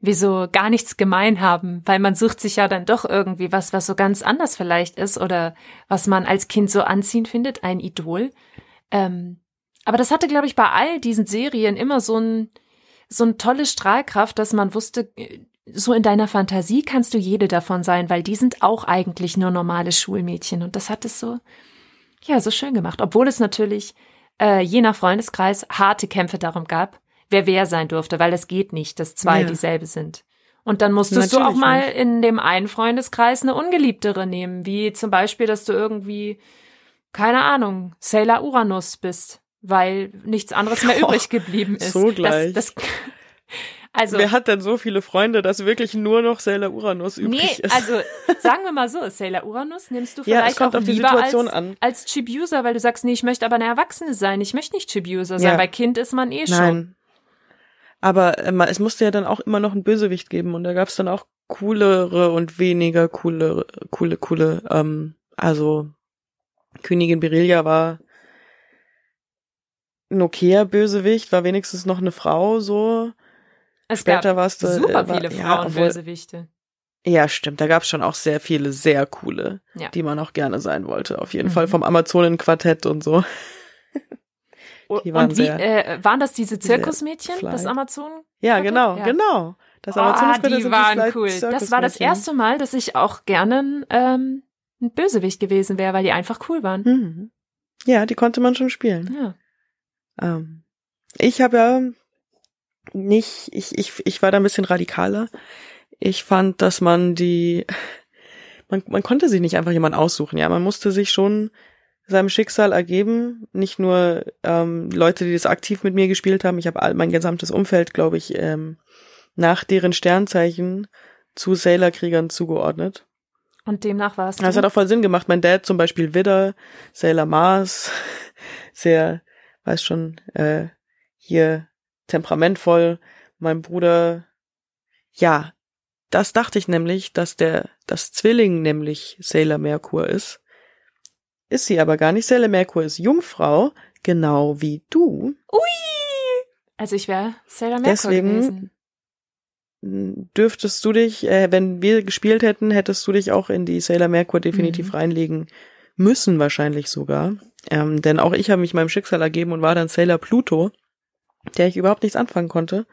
wir so gar nichts gemein haben, weil man sucht sich ja dann doch irgendwie was, was so ganz anders vielleicht ist oder was man als Kind so anziehen findet, ein Idol. Ähm, aber das hatte, glaube ich, bei all diesen Serien immer so ein so eine tolle Strahlkraft, dass man wusste, so in deiner Fantasie kannst du jede davon sein, weil die sind auch eigentlich nur normale Schulmädchen und das hat es so ja so schön gemacht, obwohl es natürlich äh, je nach Freundeskreis harte Kämpfe darum gab, wer wer sein durfte, weil es geht nicht, dass zwei Ja. dieselbe sind. Und dann musstest du auch Natürlich mal nicht. in dem einen Freundeskreis eine ungeliebtere nehmen, wie zum Beispiel, dass du irgendwie keine Ahnung Sailor Uranus bist, weil nichts anderes mehr Oh, übrig geblieben ist. so gleich. Das, das, also Wer hat denn so viele Freunde, dass wirklich nur noch Sailor Uranus übrig Nee, ist? also sagen wir mal so, Sailor Uranus nimmst du Ja, vielleicht kommt auch auf die lieber Situation als, an. als Chip-User, weil du sagst, nee, ich möchte aber eine Erwachsene sein, ich möchte nicht Chip-User sein, Ja. bei Kind ist man eh schon. Nein. Aber äh, es musste ja dann auch immer noch einen Bösewicht geben und da gab es dann auch coolere und weniger coole, coole, coole, ähm, also Königin Berelia war Nokia-Bösewicht war wenigstens noch eine Frau, so. Es Später gab war's da- super äh, war- viele ja, Frauenbösewichte. Ja, stimmt. Da gab's schon auch sehr viele sehr coole, Ja. die man auch gerne sein wollte. Auf jeden Mhm. Fall vom Amazonen-Quartett und so. Und, Die waren und wie, äh, waren das diese Zirkusmädchen, das Amazonen? Ja, genau, Ja. genau. Das Ah, Amazonen-Quartett die sind waren cool. Das war das erste Mal, dass ich auch gerne ähm, ein Bösewicht gewesen wäre, weil die einfach cool waren. Mhm. Ja, die konnte man schon spielen. Ja. Ähm, ich habe ja nicht, ich, ich, ich war da ein bisschen radikaler. Ich fand, dass man die, man, man konnte sich nicht einfach jemand aussuchen, ja. Man musste sich schon seinem Schicksal ergeben. Nicht nur ähm, Leute, die das aktiv mit mir gespielt haben. Ich habe all mein gesamtes Umfeld, glaube ich, ähm, nach deren Sternzeichen zu Sailor-Kriegern zugeordnet. Und demnach war es. Das hat auch voll Sinn gemacht. Mein Dad zum Beispiel Widder, Sailor Mars, sehr, weiß schon, äh, hier temperamentvoll. Mein Bruder, ja, das dachte ich nämlich, dass der, das Zwilling nämlich Sailor Merkur ist. Ist sie aber gar nicht. Sailor Merkur ist Jungfrau, genau wie du. Ui! Also ich wäre Sailor Merkur Deswegen- gewesen. Dürftest du dich, äh, wenn wir gespielt hätten, hättest du dich auch in die Sailor Merkur definitiv Mhm. reinlegen müssen, wahrscheinlich sogar. Ähm, denn auch ich habe mich meinem Schicksal ergeben und war dann Sailor Pluto, der ich überhaupt nichts anfangen konnte.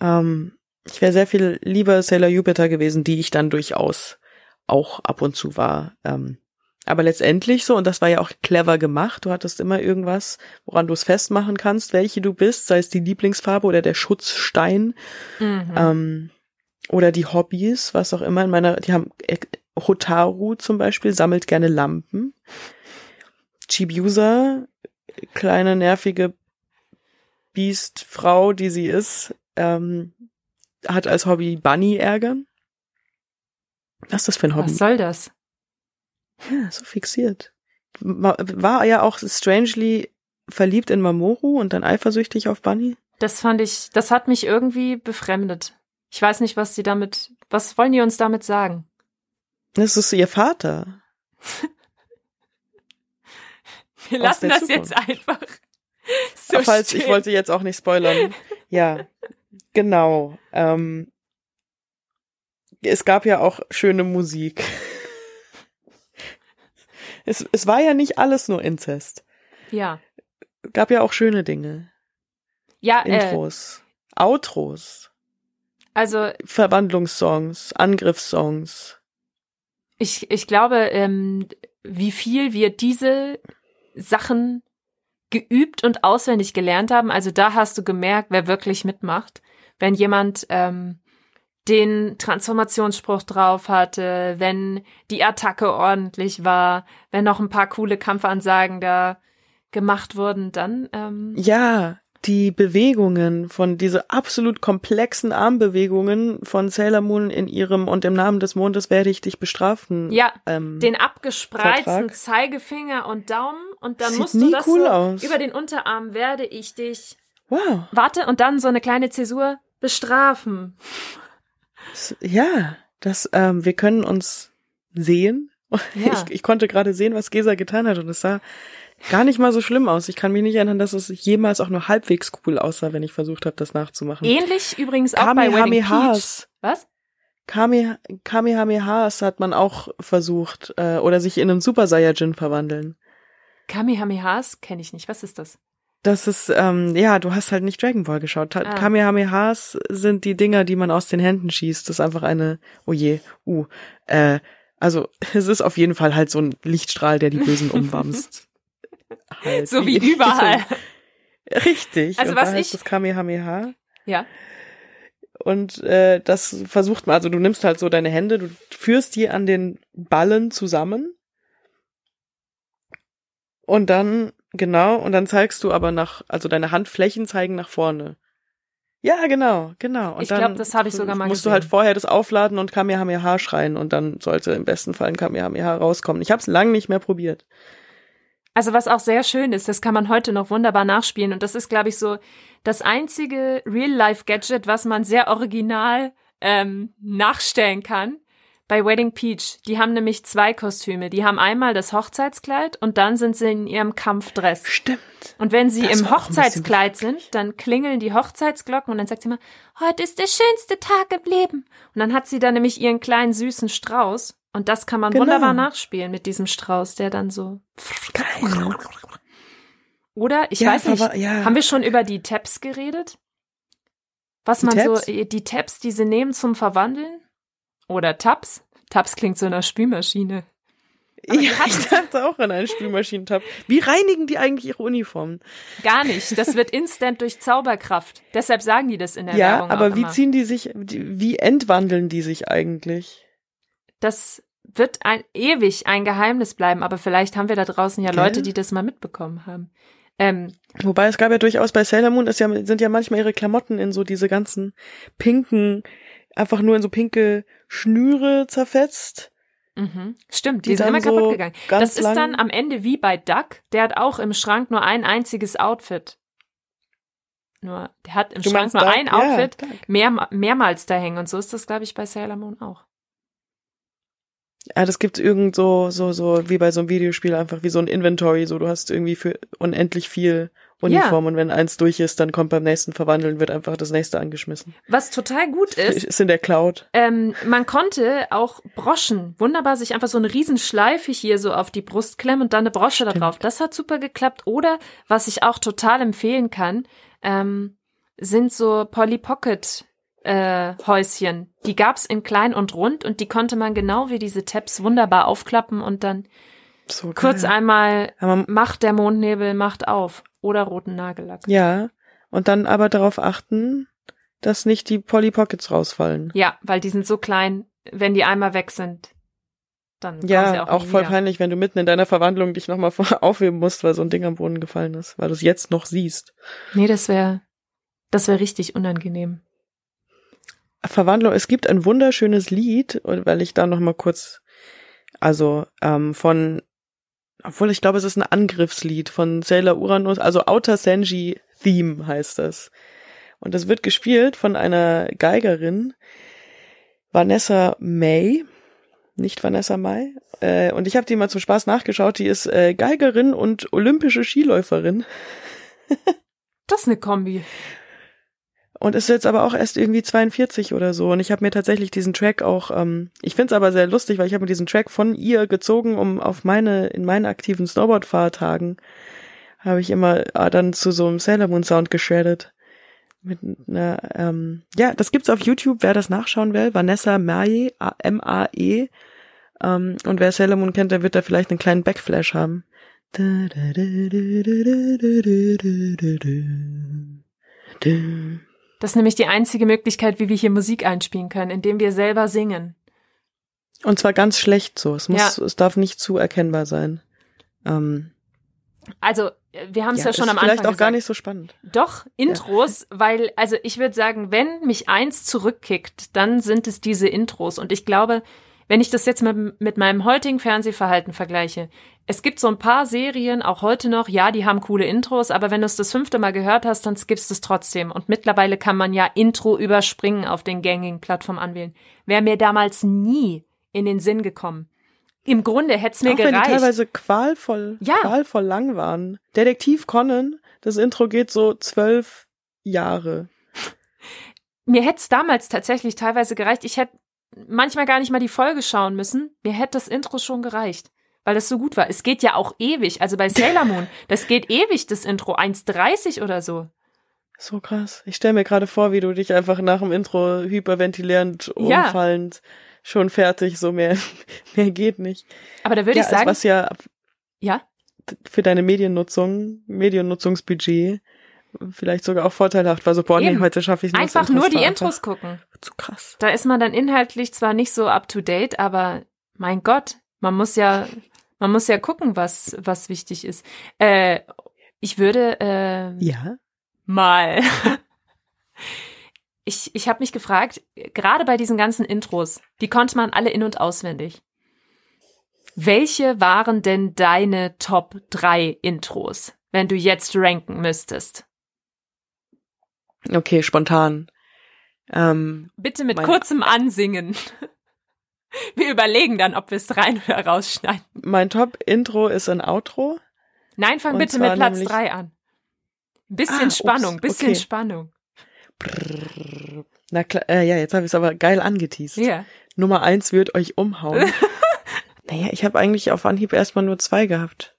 Ähm, ich wäre sehr viel lieber Sailor Jupiter gewesen, die ich dann durchaus auch ab und zu war. Ähm, aber letztendlich so, und das war ja auch clever gemacht, du hattest immer irgendwas, woran du es festmachen kannst, welche du bist, sei es die Lieblingsfarbe oder der Schutzstein Mhm. ähm, oder die Hobbys, was auch immer. In meiner, die haben äh, Hotaru zum Beispiel sammelt gerne Lampen. Chibiusa, kleine nervige Biestfrau, die sie ist, ähm, hat als Hobby Bunny ärgern. Was ist das für ein Hobby? Was soll das? Ja, so fixiert. War, ja auch strangely verliebt in Mamoru und dann eifersüchtig auf Bunny. Das fand ich, das hat mich irgendwie befremdet. Ich weiß nicht, was die damit, was wollen die uns damit sagen? Das ist ihr Vater. Wir lassen das jetzt einfach so Falls stehen. ich wollte jetzt auch nicht spoilern. ja, genau. Ähm, es gab ja auch schöne Musik. es, es war ja nicht alles nur Inzest. Ja. Gab ja auch schöne Dinge. Ja, äh, Intros, Outros, also Verwandlungssongs, Angriffssongs. ich, ich glaube, ähm, wie viel wir diese Sachen geübt und auswendig gelernt haben. Also da hast du gemerkt, wer wirklich mitmacht. Wenn jemand ähm, den Transformationsspruch drauf hatte, wenn die Attacke ordentlich war, wenn noch ein paar coole Kampfansagen da gemacht wurden, dann ähm, Ja, die Bewegungen von diese absolut komplexen Armbewegungen von Sailor Moon in ihrem und im Namen des Mondes werde ich dich bestrafen. ja, ähm, den abgespreizten Vertrag. Zeigefinger und Daumen und dann Sieht musst du das cool so aus. über den Unterarm werde ich dich wow. warte und dann so eine kleine Zäsur bestrafen. Ja, das, ähm, wir können uns sehen. Ja. Ich, ich konnte gerade sehen, was Gesa getan hat und es sah gar nicht mal so schlimm aus. Ich kann mich nicht erinnern, dass es jemals auch nur halbwegs cool aussah, wenn ich versucht habe, das nachzumachen. Ähnlich übrigens auch bei Wedding Peach. Was? Kame, Kamehamehas hat man auch versucht, äh, oder sich in einen Super Saiyajin verwandeln. Kamehamehas kenne ich nicht. Was ist das? Das ist, ähm, ja, du hast halt nicht Dragon Ball geschaut. Ah. Kamehamehas sind die Dinger, die man aus den Händen schießt. Das ist einfach eine, oh je, uh, äh, also es ist auf jeden Fall halt so ein Lichtstrahl, der die Bösen umwamst. halt. So wie überall. Richtig. Also und was da ich- das Kamehameha. Ja. Und äh, das versucht man, also du nimmst halt so deine Hände, du führst die an den Ballen zusammen. Und dann, genau, und dann zeigst du aber nach, also deine Handflächen zeigen nach vorne. Ja, genau, genau. Und Ich dann glaub, das hab ich sogar mal musst du gesehen. halt vorher das aufladen und Kamehameha schreien und dann sollte im besten Fall ein Kamehameha rauskommen. Ich habe es lang nicht mehr probiert. Also was auch sehr schön ist, das kann man heute noch wunderbar nachspielen und das ist, glaube ich, so das einzige Real-Life-Gadget, was man sehr original ähm, nachstellen kann. Bei Wedding Peach, die haben nämlich zwei Kostüme. Die haben einmal das Hochzeitskleid und dann sind sie in ihrem Kampfdress. Stimmt. Und wenn sie Das im Hochzeitskleid sind, dann klingeln die Hochzeitsglocken und dann sagt sie immer, heute ist der schönste Tag im Leben. Und dann hat sie da nämlich ihren kleinen süßen Strauß und das kann man Genau. wunderbar nachspielen mit diesem Strauß, der dann so. Geil. Oder ich Ja, weiß nicht, aber- ja. haben wir schon über die Tabs geredet? Was Die man Tabs? so, äh, die Tabs, die sie nehmen zum Verwandeln? Oder Tabs? Tabs klingt so einer Spülmaschine. Aber Ja, ich dachte auch an einen Spülmaschinentab. Wie reinigen die eigentlich ihre Uniformen? Gar nicht. Das wird instant durch Zauberkraft. Deshalb sagen die das in der Ja, Werbung aber auch wie immer. ziehen die sich, wie entwandeln die sich eigentlich? Das wird ein, ewig ein Geheimnis bleiben, aber vielleicht haben wir da draußen ja Gell? Leute, die das mal mitbekommen haben. Ähm, Wobei es gab ja durchaus bei Sailor Moon ist ja, sind ja manchmal ihre Klamotten in so diese ganzen pinken, einfach nur in so pinke Schnüre zerfetzt. mhm. Stimmt, die, Die sind immer kaputt so gegangen. Das ist dann am Ende wie bei Duck. Der hat auch im Schrank nur ein einziges Outfit. Nur, der hat im Du Schrank nur Duck? ein Ja, Outfit, Duck. mehr, mehrmals da hängen. Und so ist das, glaube ich, bei Sailor Moon auch. Ja, das gibt irgend so, so, so, wie bei so einem Videospiel einfach wie so ein Inventory, so du hast irgendwie für unendlich viel Uniform und wenn eins durch ist, dann kommt beim nächsten Verwandeln, wird einfach das nächste angeschmissen. Was total gut ist, Ist in der Cloud. Ähm, man konnte auch Broschen wunderbar sich einfach so eine Riesenschleife hier so auf die Brust klemmen und dann eine Brosche da Stimmt. drauf. Das hat super geklappt. Oder was ich auch total empfehlen kann, ähm, sind so Polly Pocket äh, Häuschen. Die gab's in klein und rund und die konnte man genau wie diese Tabs wunderbar aufklappen und dann So kurz einmal macht der Mondnebel macht auf oder roten Nagellack. ja, und dann aber darauf achten, dass nicht die Polly Pockets rausfallen. Ja, weil die sind so klein, wenn die einmal weg sind, dann Ja, auch, auch voll wieder. peinlich, wenn du mitten in deiner Verwandlung dich nochmal aufheben musst, weil so ein Ding am Boden gefallen ist, weil du es jetzt noch siehst. Nee, das wäre das wäre richtig unangenehm. Verwandlung, es gibt ein wunderschönes Lied, und weil ich da nochmal kurz, also ähm, von, obwohl ich glaube, es ist ein Angriffslied von Sailor Uranus, also Outer Senji Theme heißt das. Und das wird gespielt von einer Geigerin, Vanessa May, nicht Vanessa May. Äh, und ich habe die mal zum Spaß nachgeschaut, die ist äh, Geigerin und olympische Skiläuferin. Das ist eine Kombi. Und ist jetzt aber auch erst irgendwie 42 oder so. Und ich habe mir tatsächlich diesen Track auch, ähm, ich find's aber sehr lustig, weil ich habe mir diesen Track von ihr gezogen, um auf meine, in meinen aktiven Snowboard-Fahrtagen, habe ich immer äh, dann zu so einem Sailor Moon Sound geschreddet. Mit einer, ähm, ja, das gibt's auf YouTube, wer das nachschauen will. Vanessa Mae, M-A-E. Ähm, und wer Sailor Moon kennt, der wird da vielleicht einen kleinen Backflash haben. Das ist nämlich die einzige Möglichkeit, wie wir hier Musik einspielen können, indem wir selber singen. Und zwar ganz schlecht so. Es muss, Ja. es darf nicht zu erkennbar sein. Ähm, Also, wir haben es ja, ist schon am vielleicht Anfang auch gesagt. gar nicht so spannend. Doch, Intros, weil, also ich würde sagen, wenn mich eins zurückkickt, dann sind es diese Intros. Und ich glaube, wenn ich das jetzt mit, mit meinem heutigen Fernsehverhalten vergleiche, es gibt so ein paar Serien, auch heute noch, ja, die haben coole Intros, aber wenn du es das fünfte Mal gehört hast, dann skippst du es trotzdem. Und mittlerweile kann man ja Intro überspringen auf den gängigen Plattformen anwählen. Wäre mir damals nie in den Sinn gekommen. Im Grunde hätte es mir auch wenn die gereicht. teilweise qualvoll, Ja. qualvoll lang waren. Detektiv Conan, das Intro geht so zwölf Jahre. mir hätte es damals tatsächlich teilweise gereicht. Ich hätte manchmal gar nicht mal die Folge schauen müssen. Mir hätte das Intro schon gereicht, weil das so gut war. Es geht ja auch ewig. Also bei Sailor Moon, das geht ewig, das Intro. 1,30 oder so. So krass. Ich stelle mir gerade vor, wie du dich einfach nach dem Intro hyperventilierend, Ja. umfallend, schon fertig, so mehr, mehr geht nicht. Aber da würde ja, ich sagen, was ja ja, für deine Mediennutzung, Mediennutzungsbudget vielleicht sogar auch vorteilhaft war. So, boah, nee, heute schaffe ich nicht. einfach nur die Intros gucken. Zu krass. Da ist man dann inhaltlich zwar nicht so up to date, aber mein Gott, man muss ja, man muss ja gucken, was, was wichtig ist. Äh, ich würde, äh, Ja. mal. Ich, ich habe mich gefragt, gerade bei diesen ganzen Intros, die konnte man alle in- und auswendig. Welche waren denn deine Top 3 Intros, wenn du jetzt ranken müsstest? Okay, spontan. Ähm, Bitte mit kurzem Ansingen. Wir überlegen dann, ob wir es rein oder rausschneiden. Mein Top-Intro ist ein Outro. Nein, fang Und bitte mit Platz nämlich- drei an. Ein bisschen Ah, ups, Spannung, bisschen okay. Spannung. Brrr. Na klar, äh, ja, jetzt habe ich es aber geil angeteased. Ja. Nummer eins wird euch umhauen. naja, ich habe eigentlich auf Anhieb erstmal nur zwei gehabt.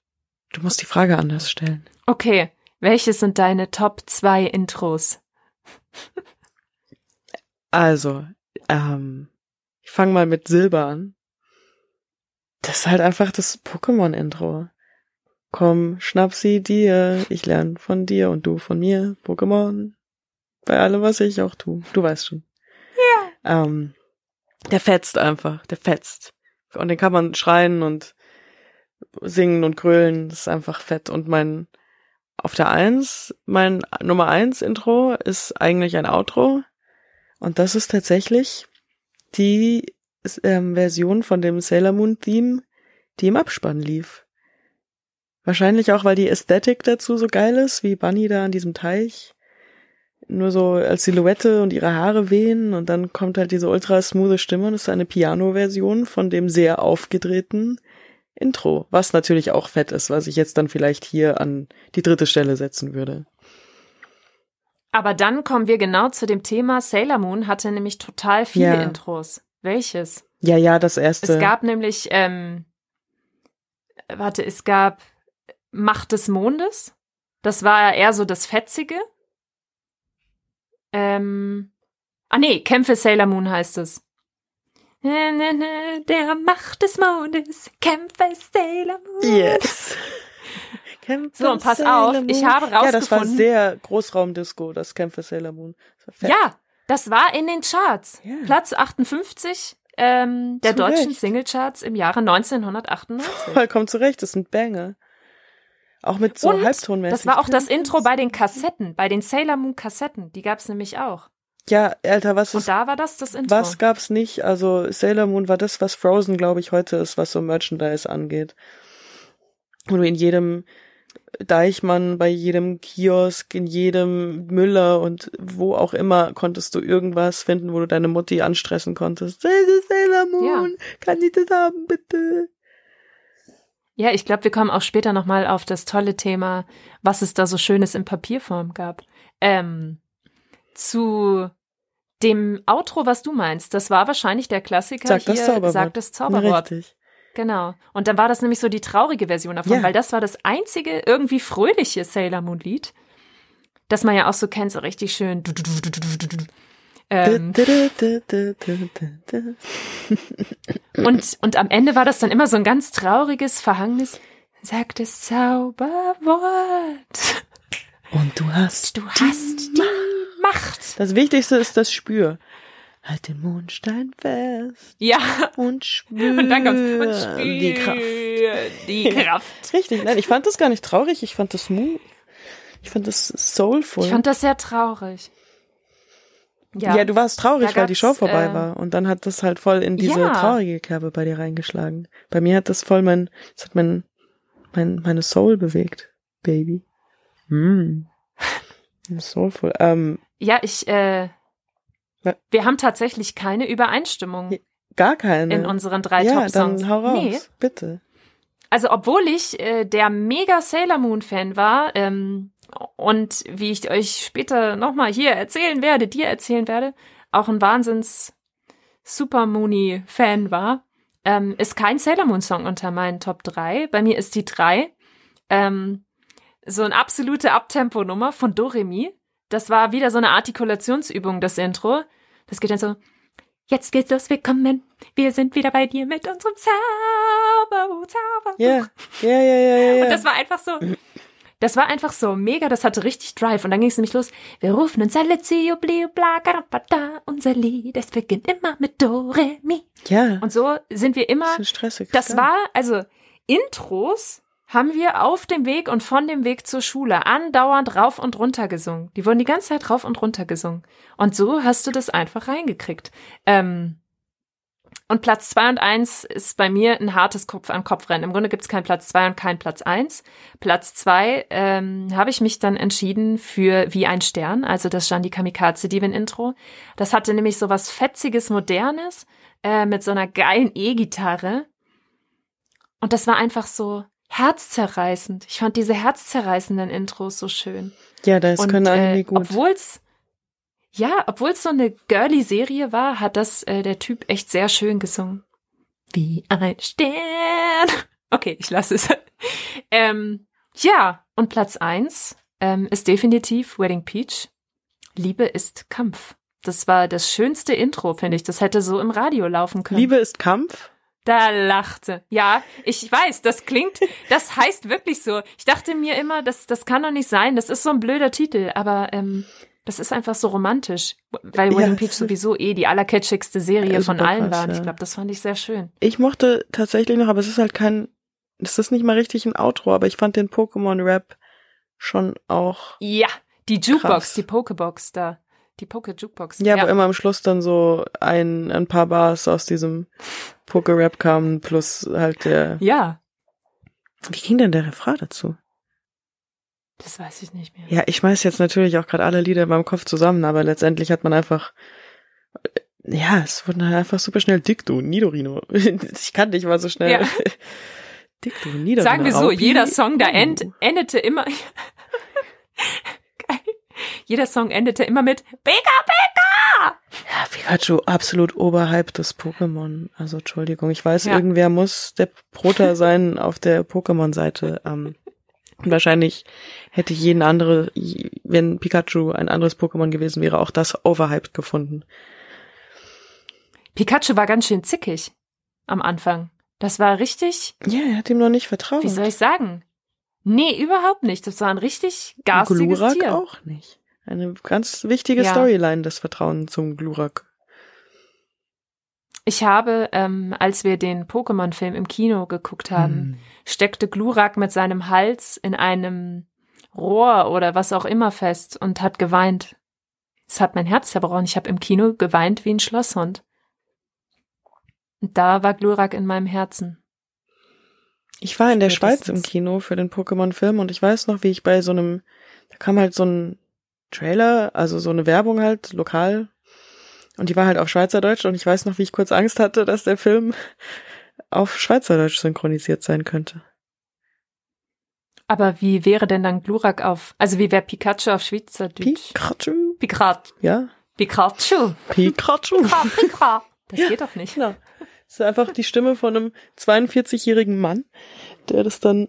Du musst die Frage anders stellen. Okay. Welches sind deine Top 2 Intros? Also, ähm, ich fange mal mit Silber an. Das ist halt einfach das Pokémon-Intro. Komm, schnapp sie dir, ich lerne von dir und du von mir. Pokémon. Bei allem, was ich auch tu. Du weißt schon. Ja. Ähm, der fetzt einfach, der fetzt. Und den kann man schreien und singen und grölen. Das ist einfach fett. Und mein, auf der Eins, mein Nummer eins Intro ist eigentlich ein Outro. Und das ist tatsächlich die ähm, Version von dem Sailor Moon Theme, die im Abspann lief. Wahrscheinlich auch, weil die Ästhetik dazu so geil ist, wie Bunny da an diesem Teich. Nur so als Silhouette und ihre Haare wehen und dann kommt halt diese ultra smoothe Stimme und es ist eine Piano-Version von dem sehr aufgedrehten Intro, was natürlich auch fett ist, was ich jetzt dann vielleicht hier an die dritte Stelle setzen würde. Aber dann kommen wir genau zu dem Thema. Sailor Moon hatte nämlich total viele Ja. Intros. Welches? Ja, ja, das erste. Es gab nämlich, ähm, warte, es gab Macht des Mondes. Das war eher so das Fetzige. Ähm, ah nee, Kämpfe Sailor Moon heißt es. Der Macht des Mondes, Kämpfe Sailor Moon. Yes. Kämpfe So, und pass Sailor auf, ich Moon. habe Ja, das war rausgefunden- sehr Großraumdisco, das Kämpfe Sailor Moon. Das. Ja, das war in den Charts. Ja. Platz 58 ähm, der Zu deutschen. Singlecharts im Jahre 1998. Vollkommen zurecht, das sind Banger. Auch mit so Und halbtonmäßig. das war auch das Intro bei den Kassetten, bei den Sailor Moon Kassetten. Die gab's nämlich auch. Ja, Alter, was Und ist, da war das das Intro. was gab's nicht? Also Sailor Moon war das, was Frozen, glaube ich, heute ist, was so Merchandise angeht. Wo du in jedem Deichmann, bei jedem Kiosk, in jedem Müller und wo auch immer konntest du irgendwas finden, wo du deine Mutti anstressen konntest. Sailor Moon, kann ich das haben, bitte? Ja, ich glaube, wir kommen auch später nochmal auf das tolle Thema, was es da so Schönes in Papierform gab. Ähm, zu dem Outro, was du meinst, das war wahrscheinlich der Klassiker Sag hier, Zauberwort. sagt das Zauberwort. Richtig. Genau. Und dann war das nämlich so die traurige Version davon, Ja. weil das war das einzige irgendwie fröhliche Sailor Moon Lied, das man ja auch so kennt, so richtig schön. Ähm, und, und am Ende war das dann immer so ein ganz trauriges, verhangenes, sag das Zauberwort. Und du hast Du hast die Macht. Das Wichtigste ist das Spür. Halt den Mondstein fest Ja. und spür Und dann kommt's. Und die Kraft. Die Kraft. Richtig, nein, ich fand das gar nicht traurig, ich fand das smooth. Ich fand das soulful. Ich fand das sehr traurig. Ja. ja. du warst traurig, weil die Show vorbei äh, war. Und dann hat das halt voll in diese Ja. traurige Kerbe bei dir reingeschlagen. Bei mir hat das voll mein, das hat mein, mein, meine Soul bewegt, Baby. Mm. Soulful. Ähm, Ja, ich, äh. Wir haben tatsächlich keine Übereinstimmung gar keine. in unseren drei ja, Top-Songs. dann hau raus, Nee, bitte. also obwohl ich äh, der mega Sailor Moon Fan war ähm, und wie ich euch später nochmal hier erzählen werde, dir erzählen werde, auch ein Wahnsinns Super Moony Fan war, ähm, ist kein Sailor Moon Song unter meinen Top 3. Bei mir ist die 3 ähm, so eine absolute Abtempo-Nummer von Doremi. Das war wieder so eine Artikulationsübung, das Intro. Das geht dann so, jetzt geht's los, willkommen. Wir sind wieder bei dir mit unserem Zauber, Zauber. Ja, ja, ja, ja. Und das war einfach so, das war einfach so mega, das hatte richtig Drive. Und dann ging es nämlich los. Wir rufen uns alle Garapata, unser Lied. Es beginnt immer mit Do, Re, Mi. ja. Und so sind wir immer, so stressig. das war, also Intros haben wir auf dem Weg und von dem Weg zur Schule andauernd rauf und runter gesungen. Die wurden die ganze Zeit rauf und runter gesungen. Und so hast du das einfach reingekriegt. Ähm, Und Platz zwei und eins ist bei mir ein hartes Kopf-an-Kopf-Rennen. Im Grunde gibt es keinen Platz zwei und keinen Platz eins. Platz zwei ähm, habe ich mich dann entschieden für Wie ein Stern, also das Jandy Kamikaze Diven Intro. Das hatte nämlich so was Fetziges, Modernes äh, mit so einer geilen E-Gitarre. Und das war einfach so herzzerreißend. Ich fand diese herzzerreißenden Intros so schön. Ja, das Und, können einige äh, gut. Obwohl's ja, obwohl es so eine girly Serie war, hat das äh, der Typ echt sehr schön gesungen. Wie ein Stern. Okay, ich lasse es. ähm, ja, und Platz eins ähm, ist definitiv Wedding Peach. Liebe ist Kampf. Das war das schönste Intro, finde ich. Das hätte so im Radio laufen können. Liebe ist Kampf. Da lachte. Ja, ich weiß, das klingt, das heißt wirklich so. Ich dachte mir immer, das, das kann doch nicht sein. Das ist so ein blöder Titel, aber ähm, das ist einfach so romantisch, weil Ja, Peach sowieso eh die allercatchigste Serie Ja, von allen krass, war. Und ich glaube, das fand ich sehr schön. Ich mochte tatsächlich noch, aber es ist halt kein, es ist nicht mal richtig ein Outro, aber ich fand den Pokémon-Rap schon auch, Ja, die Jukebox, Krass. die Pokebox da. Die Poke-Jukebox. ja, wo immer am Schluss dann so ein, ein paar Bars aus diesem Poké-Rap kamen, plus halt der, ja, wie ging denn der Refrain dazu? das weiß ich nicht mehr. Ja, ich schmeiß jetzt natürlich auch gerade alle Lieder in meinem Kopf zusammen, aber letztendlich hat man einfach, ja, es wurden halt einfach super schnell Dick, du, Nidorino. Ich kann nicht mal so schnell. Ja. Dick, du, Nidorino. Sagen wir so, jeder Song da Uh. end, endete immer. Jeder Song endete immer mit Pika Pika! Ja, Pikachu, absolut oberhalb des Pokémon. Also, Entschuldigung, ich weiß, Ja. irgendwer muss der Proter sein auf der Pokémon-Seite. Ähm, und wahrscheinlich hätte jeden andere, wenn Pikachu ein anderes Pokémon gewesen wäre, auch das overhyped gefunden. Pikachu war ganz schön zickig am Anfang. Das war richtig, Ja, er hat ihm noch nicht vertraut. wie soll ich sagen? Nee, überhaupt nicht. Das war ein richtig garstiges Glurak Tier. auch nicht. Eine ganz wichtige Ja. Storyline, das Vertrauen zum Glurak. Ich habe, ähm, als wir den Pokémon-Film im Kino geguckt haben, Hm. steckte Glurak mit seinem Hals in einem Rohr oder was auch immer fest und hat geweint. Es hat mein Herz zerbrochen. Ich habe im Kino geweint wie ein Schlosshund. Und da war Glurak in meinem Herzen. Ich war in der Schweiz im Kino für den Pokémon-Film und ich weiß noch, wie ich bei so einem, da kam halt so ein Trailer, also so eine Werbung halt, lokal. Und die war halt auf Schweizerdeutsch und ich weiß noch, wie ich kurz Angst hatte, dass der Film auf Schweizerdeutsch synchronisiert sein könnte. Aber wie wäre denn dann Glurak auf, also wie wäre Pikachu auf Schweizerdeutsch? Pikachu? Pikachu. Ja? Pikachu. Pikachu. Pika, Pika. Das Ja. geht doch nicht. Genau. Das ist einfach die Stimme von einem 42-jährigen Mann, der das dann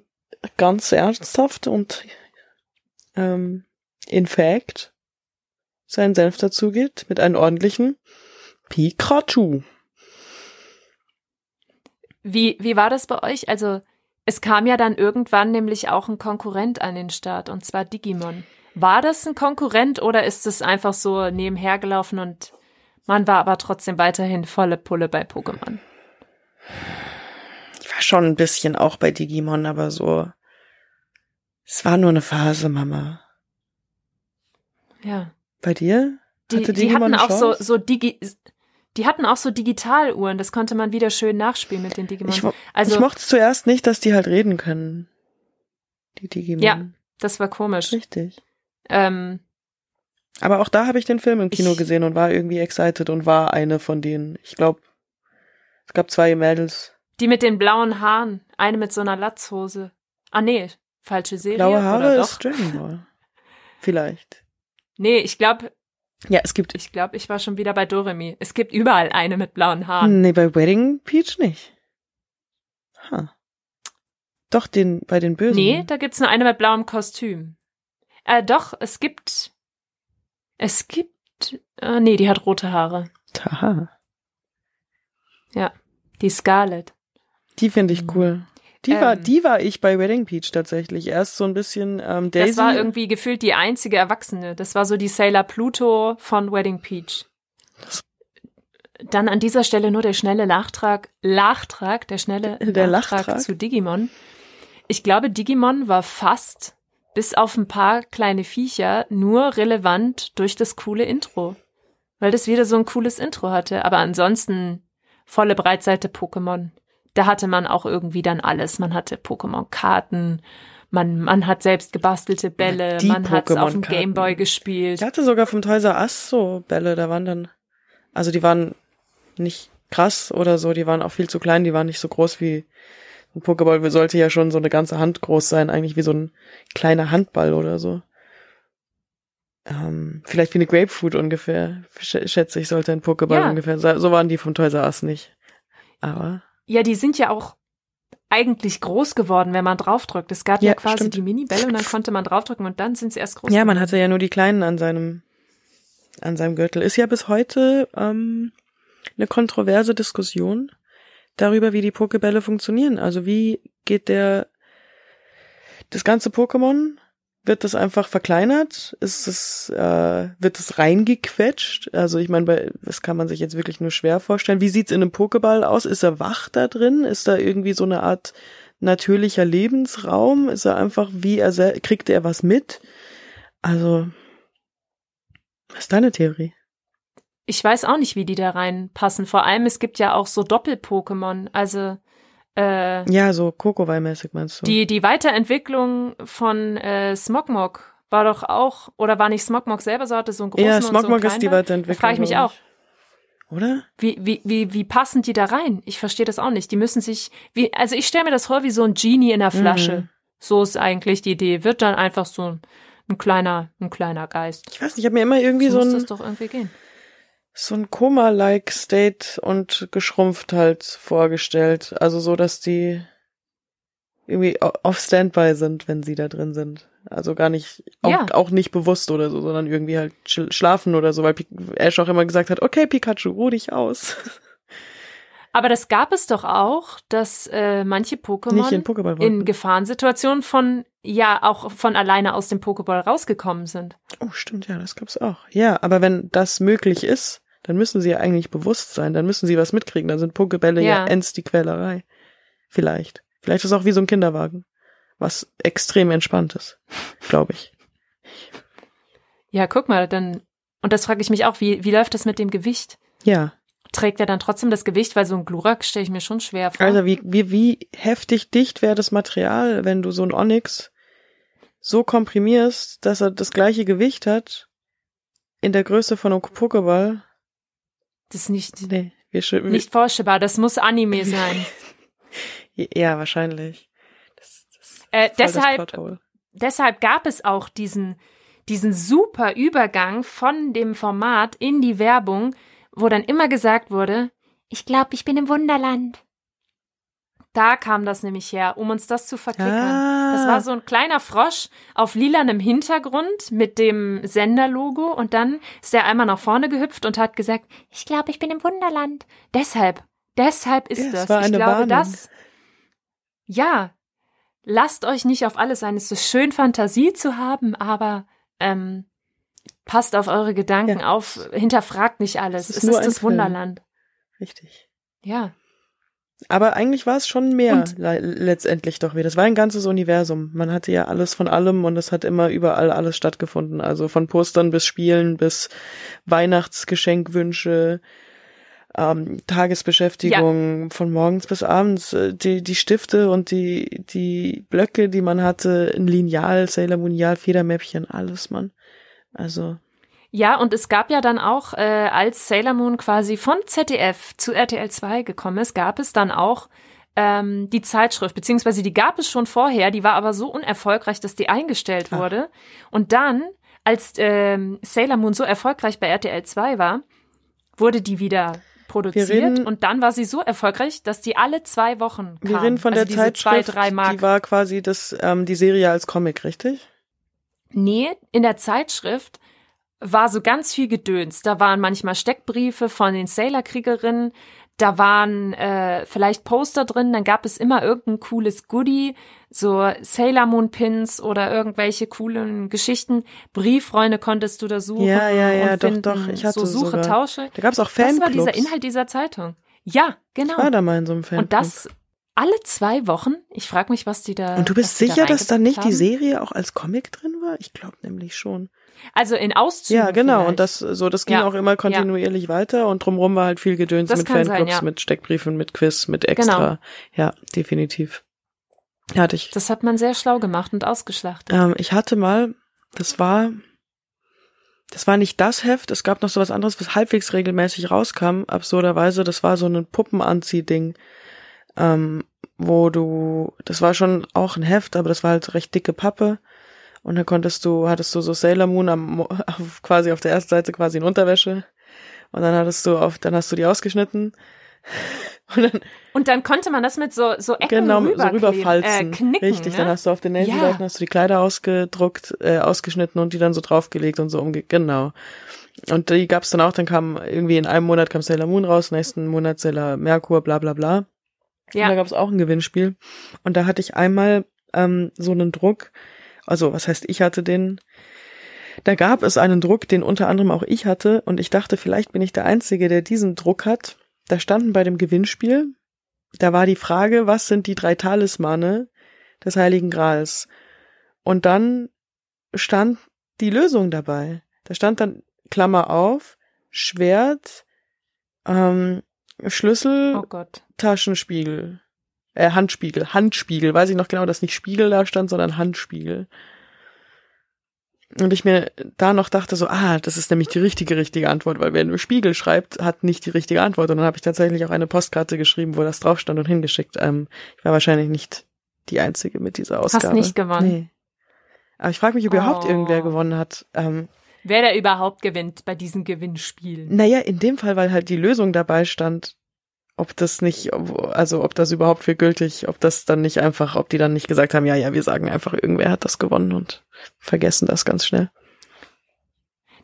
ganz ernsthaft und ähm, in fact seinen Senf dazu gibt mit einem ordentlichen Pikachu. Wie, wie war das bei euch? Also, es kam ja dann irgendwann nämlich auch ein Konkurrent an den Start, und zwar Digimon. War das ein Konkurrent oder ist es einfach so nebenher gelaufen und man war aber trotzdem weiterhin volle Pulle bei Pokémon? Ich war schon ein bisschen auch bei Digimon, aber so. Es war nur eine Phase, Mama. Ja. Bei dir? Die, Hatte die Digimon hatten auch so, so Digi, die hatten auch so Digitaluhren, das konnte man wieder schön nachspielen mit den Digimon. Ich, also, ich mochte es zuerst nicht, dass die halt reden können. Die Digimon. Ja. das war komisch. Richtig. Ähm, Aber auch da habe ich den Film im Kino Ich- gesehen und war irgendwie excited und war eine von denen. Ich glaube, es gab zwei Mädels. die mit den blauen Haaren, eine mit so einer Latzhose. Ah, nee, falsche Serie. Blaue Haare oder ist doch? Dragon Ball. Vielleicht. Nee, ich glaube, Ja, es gibt. ich glaube, ich war schon wieder bei Doremi. Es gibt überall eine mit blauen Haaren. Nee, bei Wedding Peach nicht. Ha. Doch, den, bei den Bösen. Nee, da gibt's nur eine mit blauem Kostüm. Äh, doch, es gibt, es gibt, äh, nee, die hat rote Haare. Haha. Die Scarlett. Die finde ich cool. Die war, Ähm. die war ich bei Wedding Peach tatsächlich. Erst so ein bisschen ähm, Daisy. Das war irgendwie gefühlt die einzige Erwachsene. Das war so die Sailor Pluto von Wedding Peach. Dann an dieser Stelle nur der schnelle Nachtrag, Nachtrag, der schnelle Der Nachtrag Nachtrag? zu Digimon. Ich glaube, Digimon war fast, bis auf ein paar kleine Viecher, nur relevant durch das coole Intro. Weil das wieder so ein cooles Intro hatte. Aber ansonsten volle Breitseite Pokémon. Da hatte man auch irgendwie dann alles. Man hatte Pokémon-Karten, man, man hat selbst gebastelte Bälle, Die man hat auf dem. Gameboy gespielt. Ich hatte sogar vom Toys R Us so Bälle, da waren dann, also die waren nicht krass oder so, die waren auch viel zu klein, die waren nicht so groß wie ein Pokéball sollte ja schon so eine ganze Hand groß sein, eigentlich wie so ein kleiner Handball oder so. Ähm, vielleicht wie eine Grapefruit ungefähr, sch schätze ich, sollte ein Pokéball Ja. ungefähr sein. So waren die vom Toys R Us nicht. Aber, Ja, die sind ja auch eigentlich groß geworden, wenn man draufdrückt. Es gab ja, Ja, quasi stimmt. die Mini-Bälle und dann konnte man draufdrücken und dann sind sie erst groß ja, man geworden. hatte ja nur die kleinen an seinem, an seinem Gürtel. Ist ja bis heute ähm, eine kontroverse Diskussion darüber, wie die Pokebälle funktionieren. Also wie geht der das ganze Pokémon? Wird das einfach verkleinert? Ist es, äh, wird es reingequetscht? Also ich meine, das kann man sich jetzt wirklich nur schwer vorstellen. Wie sieht's in einem Pokéball aus? Ist er wach da drin? Ist da irgendwie so eine Art natürlicher Lebensraum? Ist er einfach, wie er kriegt er was mit? Also, was ist deine Theorie? Ich weiß auch nicht, wie die da reinpassen. Vor allem, es gibt ja auch so Doppel-Pokémon. Also äh, Ja, so Kokowai-mäßig meinst du? die, die Weiterentwicklung von äh, Smogmog war doch auch, oder war nicht Smogmog selber so, hatte so einen großen ja, und so Smogmog ist die? Weiterentwicklung. Frage ich mich auch. Oder? Wie, wie, wie, wie passen die da rein? Ich verstehe das auch nicht. Die müssen sich, wie, also ich stelle mir das vor wie so ein Genie in der Flasche. Mhm. So ist eigentlich die Idee. Wird dann einfach so ein, ein kleiner, ein kleiner Geist. Ich weiß nicht, ich habe mir immer irgendwie so, so muss ein, das doch irgendwie gehen. So ein Koma-like State und geschrumpft halt vorgestellt. Also so, dass die irgendwie au- auf Standby sind, wenn sie da drin sind. Also gar nicht, auch, Ja. auch nicht bewusst oder so, sondern irgendwie halt sch- schlafen oder so, weil Ash auch immer gesagt hat, okay, Pikachu, ruh dich aus. Aber das gab es doch auch, dass äh, manche Pokémon in in. Gefahrensituationen von, ja, auch von alleine aus dem Pokéball rausgekommen sind. Oh, stimmt, ja, das gab's auch. Ja, aber wenn das möglich ist, dann müssen sie ja eigentlich bewusst sein, dann müssen sie was mitkriegen, dann sind Pokebälle ja, Ja. ends die Quälerei. Vielleicht. Vielleicht ist es auch wie so ein Kinderwagen, was extrem entspannt ist, glaube ich. Ja, guck mal, dann, und das frage ich mich auch, wie, wie läuft das mit dem Gewicht? Ja, Trägt er dann trotzdem das Gewicht, weil so ein Glurak stelle ich mir schon schwer vor. also wie, wie, wie heftig dicht wäre das Material, wenn du so ein Onyx so komprimierst, dass er das gleiche Gewicht hat, in der Größe von einem Pokéball. Das ist nicht, Nee, wir, nicht vorstellbar, das muss Anime sein. Ja, wahrscheinlich. Das, das Äh, deshalb, deshalb gab es auch diesen, diesen super Übergang von dem Format in die Werbung, wo dann immer gesagt wurde, ich glaube, ich bin im Wunderland. Da kam das nämlich her, um uns das zu verklickern. Ah. Das war so ein kleiner Frosch auf lilanem Hintergrund mit dem Senderlogo und dann ist er einmal nach vorne gehüpft und hat gesagt, ich glaube, ich bin im Wunderland. Deshalb, deshalb ist Ja, es das. war ich glaube, Warnung. das, ja, lasst euch nicht auf alles ein. Es ist schön, Fantasie zu haben, aber ähm, passt auf eure Gedanken Ja. auf, hinterfragt nicht alles. Es ist Es ist, das. Wunderland. Richtig. Ja. Aber eigentlich war es schon mehr le letztendlich doch wieder. Das war ein ganzes Universum. Man hatte ja alles von allem und es hat immer überall alles stattgefunden. Also von Postern bis Spielen bis Weihnachtsgeschenkwünsche, ähm, Tagesbeschäftigung von morgens bis abends, äh, die, die Stifte und die, die Blöcke, die man hatte, ein Lineal, Sailor Moon, Federmäppchen, alles, Mann. Also, Ja, und es gab ja dann auch, äh, als Sailor Moon quasi von ZDF zu RTL 2 gekommen ist, gab es dann auch ähm, die Zeitschrift, beziehungsweise die gab es schon vorher, die war aber so unerfolgreich, dass die eingestellt Ach. wurde. Und dann, als ähm, Sailor Moon so erfolgreich bei RTL 2 war, wurde die wieder produziert reden- und dann war sie so erfolgreich, dass die alle zwei Wochen kam. wir reden von also der Zeitschrift, zwei, drei Mark. die war quasi das, ähm, die Serie als Comic, richtig? Nee, in der Zeitschrift war so ganz viel Gedöns. Da waren manchmal Steckbriefe von den Sailor-Kriegerinnen, da waren äh, vielleicht Poster drin, dann gab es immer irgendein cooles Goodie, so Sailor Moon Pins oder irgendwelche coolen Geschichten. Brieffreunde konntest du da suchen. Ja, ja, ja, und doch, finden. doch, ich hatte so Suche, sogar. Tausche. Da gab's auch Das Fanclubs. war dieser Inhalt dieser Zeitung. Ja, genau. Ich war da mal in so einem Fanclub. Und das, alle zwei Wochen. Ich frage mich, was die da. Und du bist sicher, dass da nicht reingepackt die haben. Serie auch als Comic drin war? Ich glaube nämlich schon. Also in Auszügen. Ja, genau. vielleicht. Und das, so, das ging Ja, auch immer kontinuierlich weiter und drumrum war halt viel Gedöns Das mit kann sein, Fanclubs, ja. mit Steckbriefen, mit Quiz, mit Extra. Ja, definitiv. Hatte ich. Das hat man sehr schlau gemacht und ausgeschlachtet. Ähm, ich hatte mal, das war, das war nicht das Heft, es gab noch so was anderes, was halbwegs regelmäßig rauskam, absurderweise, das war so ein Puppenanzieh-Ding, ähm, wo du, das war schon auch ein Heft, aber das war halt recht dicke Pappe und da konntest du, hattest du so Sailor Moon am, auf, quasi auf der ersten Seite quasi in Unterwäsche und dann hattest du auf, dann hast du die ausgeschnitten und dann Und dann konnte man das mit so, so Ecken genau, so rüberkleben, rüberfalzen. Äh, knicken, Richtig, ne? dann hast du auf den Ja. Nasenseiten hast du die Kleider ausgedruckt, äh, ausgeschnitten und die dann so draufgelegt und so umge... Genau. Und die gab's dann auch, dann kam irgendwie in einem Monat kam Sailor Moon raus, nächsten Monat Sailor Merkur, bla bla bla. Und da ja. gab's auch ein Gewinnspiel. Und da hatte ich einmal ähm, so einen Druck, also was heißt, ich hatte den, da gab es einen Druck, den unter anderem auch ich hatte, und ich dachte, vielleicht bin ich der Einzige, der diesen Druck hat. Da standen bei dem Gewinnspiel, da war die Frage, was sind die drei Talismane des Heiligen Grals? Und dann stand die Lösung dabei. Da stand dann Klammer auf, Schwert, ähm, Schlüssel, Oh Gott. Taschenspiegel. Äh, Handspiegel. Handspiegel. Weiß ich noch genau, dass nicht Spiegel da stand, sondern Handspiegel. Und ich mir da noch dachte so, ah, das ist nämlich die richtige, richtige Antwort, weil wer nur Spiegel schreibt, hat nicht die richtige Antwort. Und dann habe ich tatsächlich auch eine Postkarte geschrieben, wo das drauf stand und hingeschickt. Ähm, ich war wahrscheinlich nicht die Einzige mit dieser Ausgabe. nicht gewonnen. Nee. Aber ich frage mich, ob überhaupt Oh. irgendwer gewonnen hat. Ähm, Wer da überhaupt gewinnt bei diesen Gewinnspielen. naja, in dem Fall, weil halt die Lösung dabei stand, ob das nicht, also ob das überhaupt für gültig, ob das dann nicht einfach, ob die dann nicht gesagt haben, ja, ja, wir sagen einfach, irgendwer hat das gewonnen und vergessen das ganz schnell.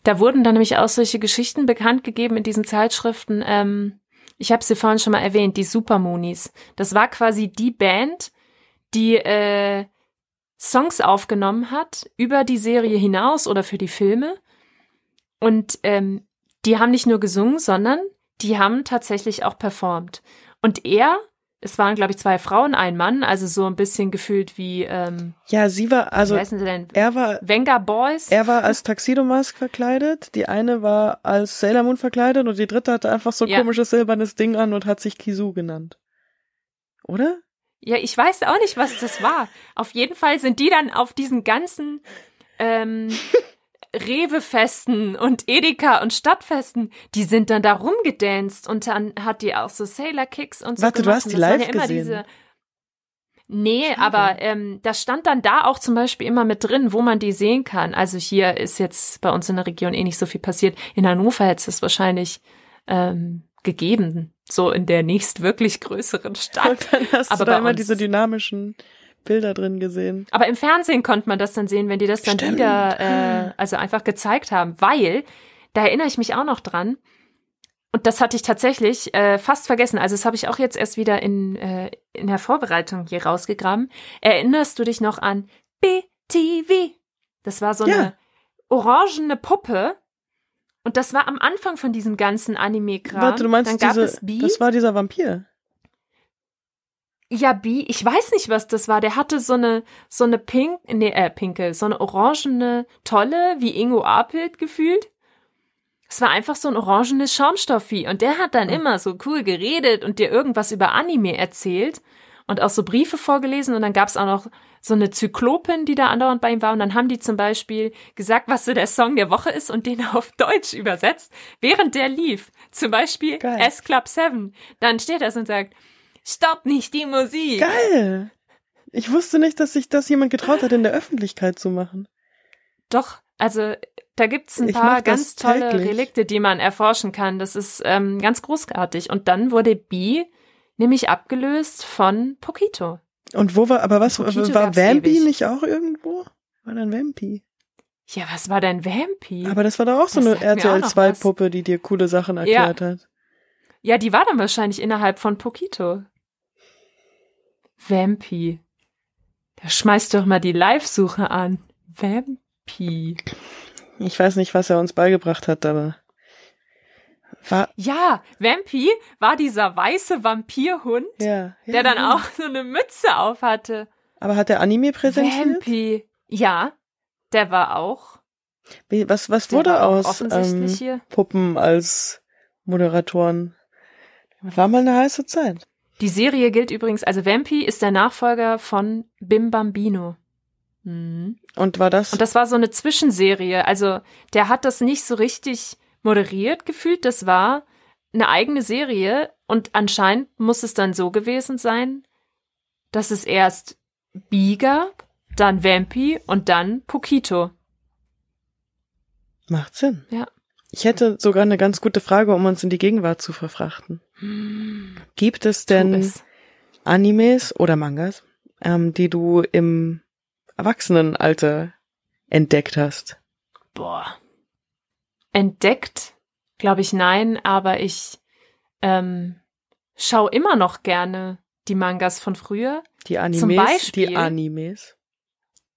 Da wurden dann nämlich auch solche Geschichten bekannt gegeben in diesen Zeitschriften. Ähm, ich habe sie vorhin schon mal erwähnt, die Supermoonies. Das war quasi die Band, die äh, Songs aufgenommen hat über die Serie hinaus oder für die Filme. Und ähm, die haben nicht nur gesungen, sondern die haben tatsächlich auch performt. Und er, es waren, glaube ich, zwei Frauen, ein Mann, also so ein bisschen gefühlt wie, ähm, Ja, sie war, also wie heißen sie denn? er war, Venga Boys? er war als Tuxedo Mask verkleidet, die eine war als Sailor Moon verkleidet und die dritte hatte einfach so ein Ja. komisches silbernes Ding an und hat sich Kisu genannt. Oder? Ja, ich weiß auch nicht, was das war. Auf jeden Fall sind die dann auf diesen ganzen ähm, Rewe-Festen und Edeka und Stadtfesten, die sind dann da rumgedanced und dann hat die auch so Sailor-Kicks und so Warte, du gemacht. hast Und die live ja immer gesehen? Diese Nee, Schade. aber ähm, das stand dann da auch zum Beispiel immer mit drin, wo man die sehen kann. Also hier ist jetzt bei uns in der Region eh nicht so viel passiert. In Hannover hätte es wahrscheinlich ähm, gegeben, so in der nächst wirklich größeren Stadt. Und dann hast Aber du da immer diese dynamischen Bilder drin gesehen. Aber im Fernsehen konnte man das dann sehen, wenn die das dann Stimmt. wieder, äh, also einfach gezeigt haben, weil, da erinnere ich mich auch noch dran, und das hatte ich tatsächlich äh, fast vergessen, also das habe ich auch jetzt erst wieder in, äh, in der Vorbereitung hier rausgegraben. Erinnerst du dich noch an BTV? Das war so Ja. eine orangene Puppe. Und das war am Anfang von diesem ganzen Anime-Kram. Warte, du meinst dann diese, das war dieser Vampir. Ja, Bi, ich weiß nicht, was das war. Der hatte so eine, so eine pink, nee, äh, pinke, so eine orangene Tolle, wie Ingo Apelt gefühlt. Es war einfach so ein orangenes Schaumstoffvieh. Und der hat dann Hm. immer so cool geredet und dir irgendwas über Anime erzählt und auch so Briefe vorgelesen. Und dann gab's auch noch so eine Zyklopin, die da andauernd bei ihm war. Und dann haben die zum Beispiel gesagt, was so der Song der Woche ist und den auf Deutsch übersetzt, während der lief. Zum Beispiel Geil. S Club 7. Dann steht das und sagt, Stopp nicht die Musik. Geil! Ich wusste nicht, dass sich das jemand getraut hat, in der Öffentlichkeit zu machen. Doch, also da gibt's ein Ich paar ganz tolle täglich. Relikte, die man erforschen kann. Das ist ähm, ganz großartig. Und dann wurde Bee nämlich abgelöst von Pokito. Und wo war, aber was, Pokito war Vampy ewig. nicht auch irgendwo? War dann Vampy? Ja, was war denn Vampy? Aber das war doch auch so Das eine sagt mir auch noch RTL 2 was. Puppe, die dir coole Sachen erklärt hat. ja, die war dann wahrscheinlich innerhalb von Pokito. Vampy. Da schmeißt doch mal die Live-Suche an. Vampy. Ich weiß nicht, was er uns beigebracht hat, aber War, Ja, Vampy war dieser weiße Vampirhund, ja, ja. der dann auch so eine Mütze auf hatte. Aber hat der Anime präsentiert? Vampy. Ja, der war auch. Wie, was was wurde aus ähm. Puppen als Moderatoren? War mal eine heiße Zeit. Die Serie gilt übrigens, also Vampy ist der Nachfolger von Bim Bambino. Mhm. Und war das? Und das war so eine Zwischenserie. Also der hat das nicht so richtig moderiert gefühlt. Das war eine eigene Serie. Und anscheinend muss es dann so gewesen sein, dass es erst gab, dann Vampy und dann Pokito. Macht Sinn. Ja. Ich hätte sogar eine ganz gute Frage, um uns in die Gegenwart zu verfrachten. Gibt es denn es. Animes oder Mangas, ähm, die du im Erwachsenenalter entdeckt hast? Boah. Entdeckt? Glaube ich nein, aber ich ähm, schaue immer noch gerne die Mangas von früher. Die Animes? Zum Beispiel- Die Animes.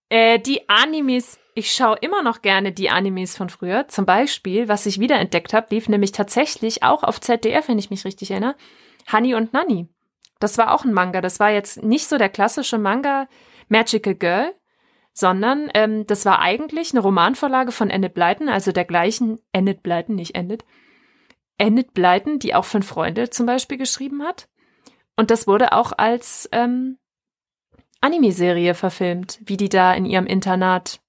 Äh, die Animes, ich schaue immer noch gerne die Animes von früher. Zum Beispiel, was ich wiederentdeckt habe, lief nämlich tatsächlich auch auf ZDF, wenn ich mich richtig erinnere, Honey und Nanny. Das war auch ein Manga. Das war jetzt nicht so der klassische Manga Magical Girl, sondern ähm, das war eigentlich eine Romanvorlage von Enid Blyton, also der gleichen Enid Blyton, nicht Enid. Enid Blyton, die auch Fünf Freunde zum Beispiel geschrieben hat. Und das wurde auch als ähm, Anime-Serie verfilmt, wie die da in ihrem Internat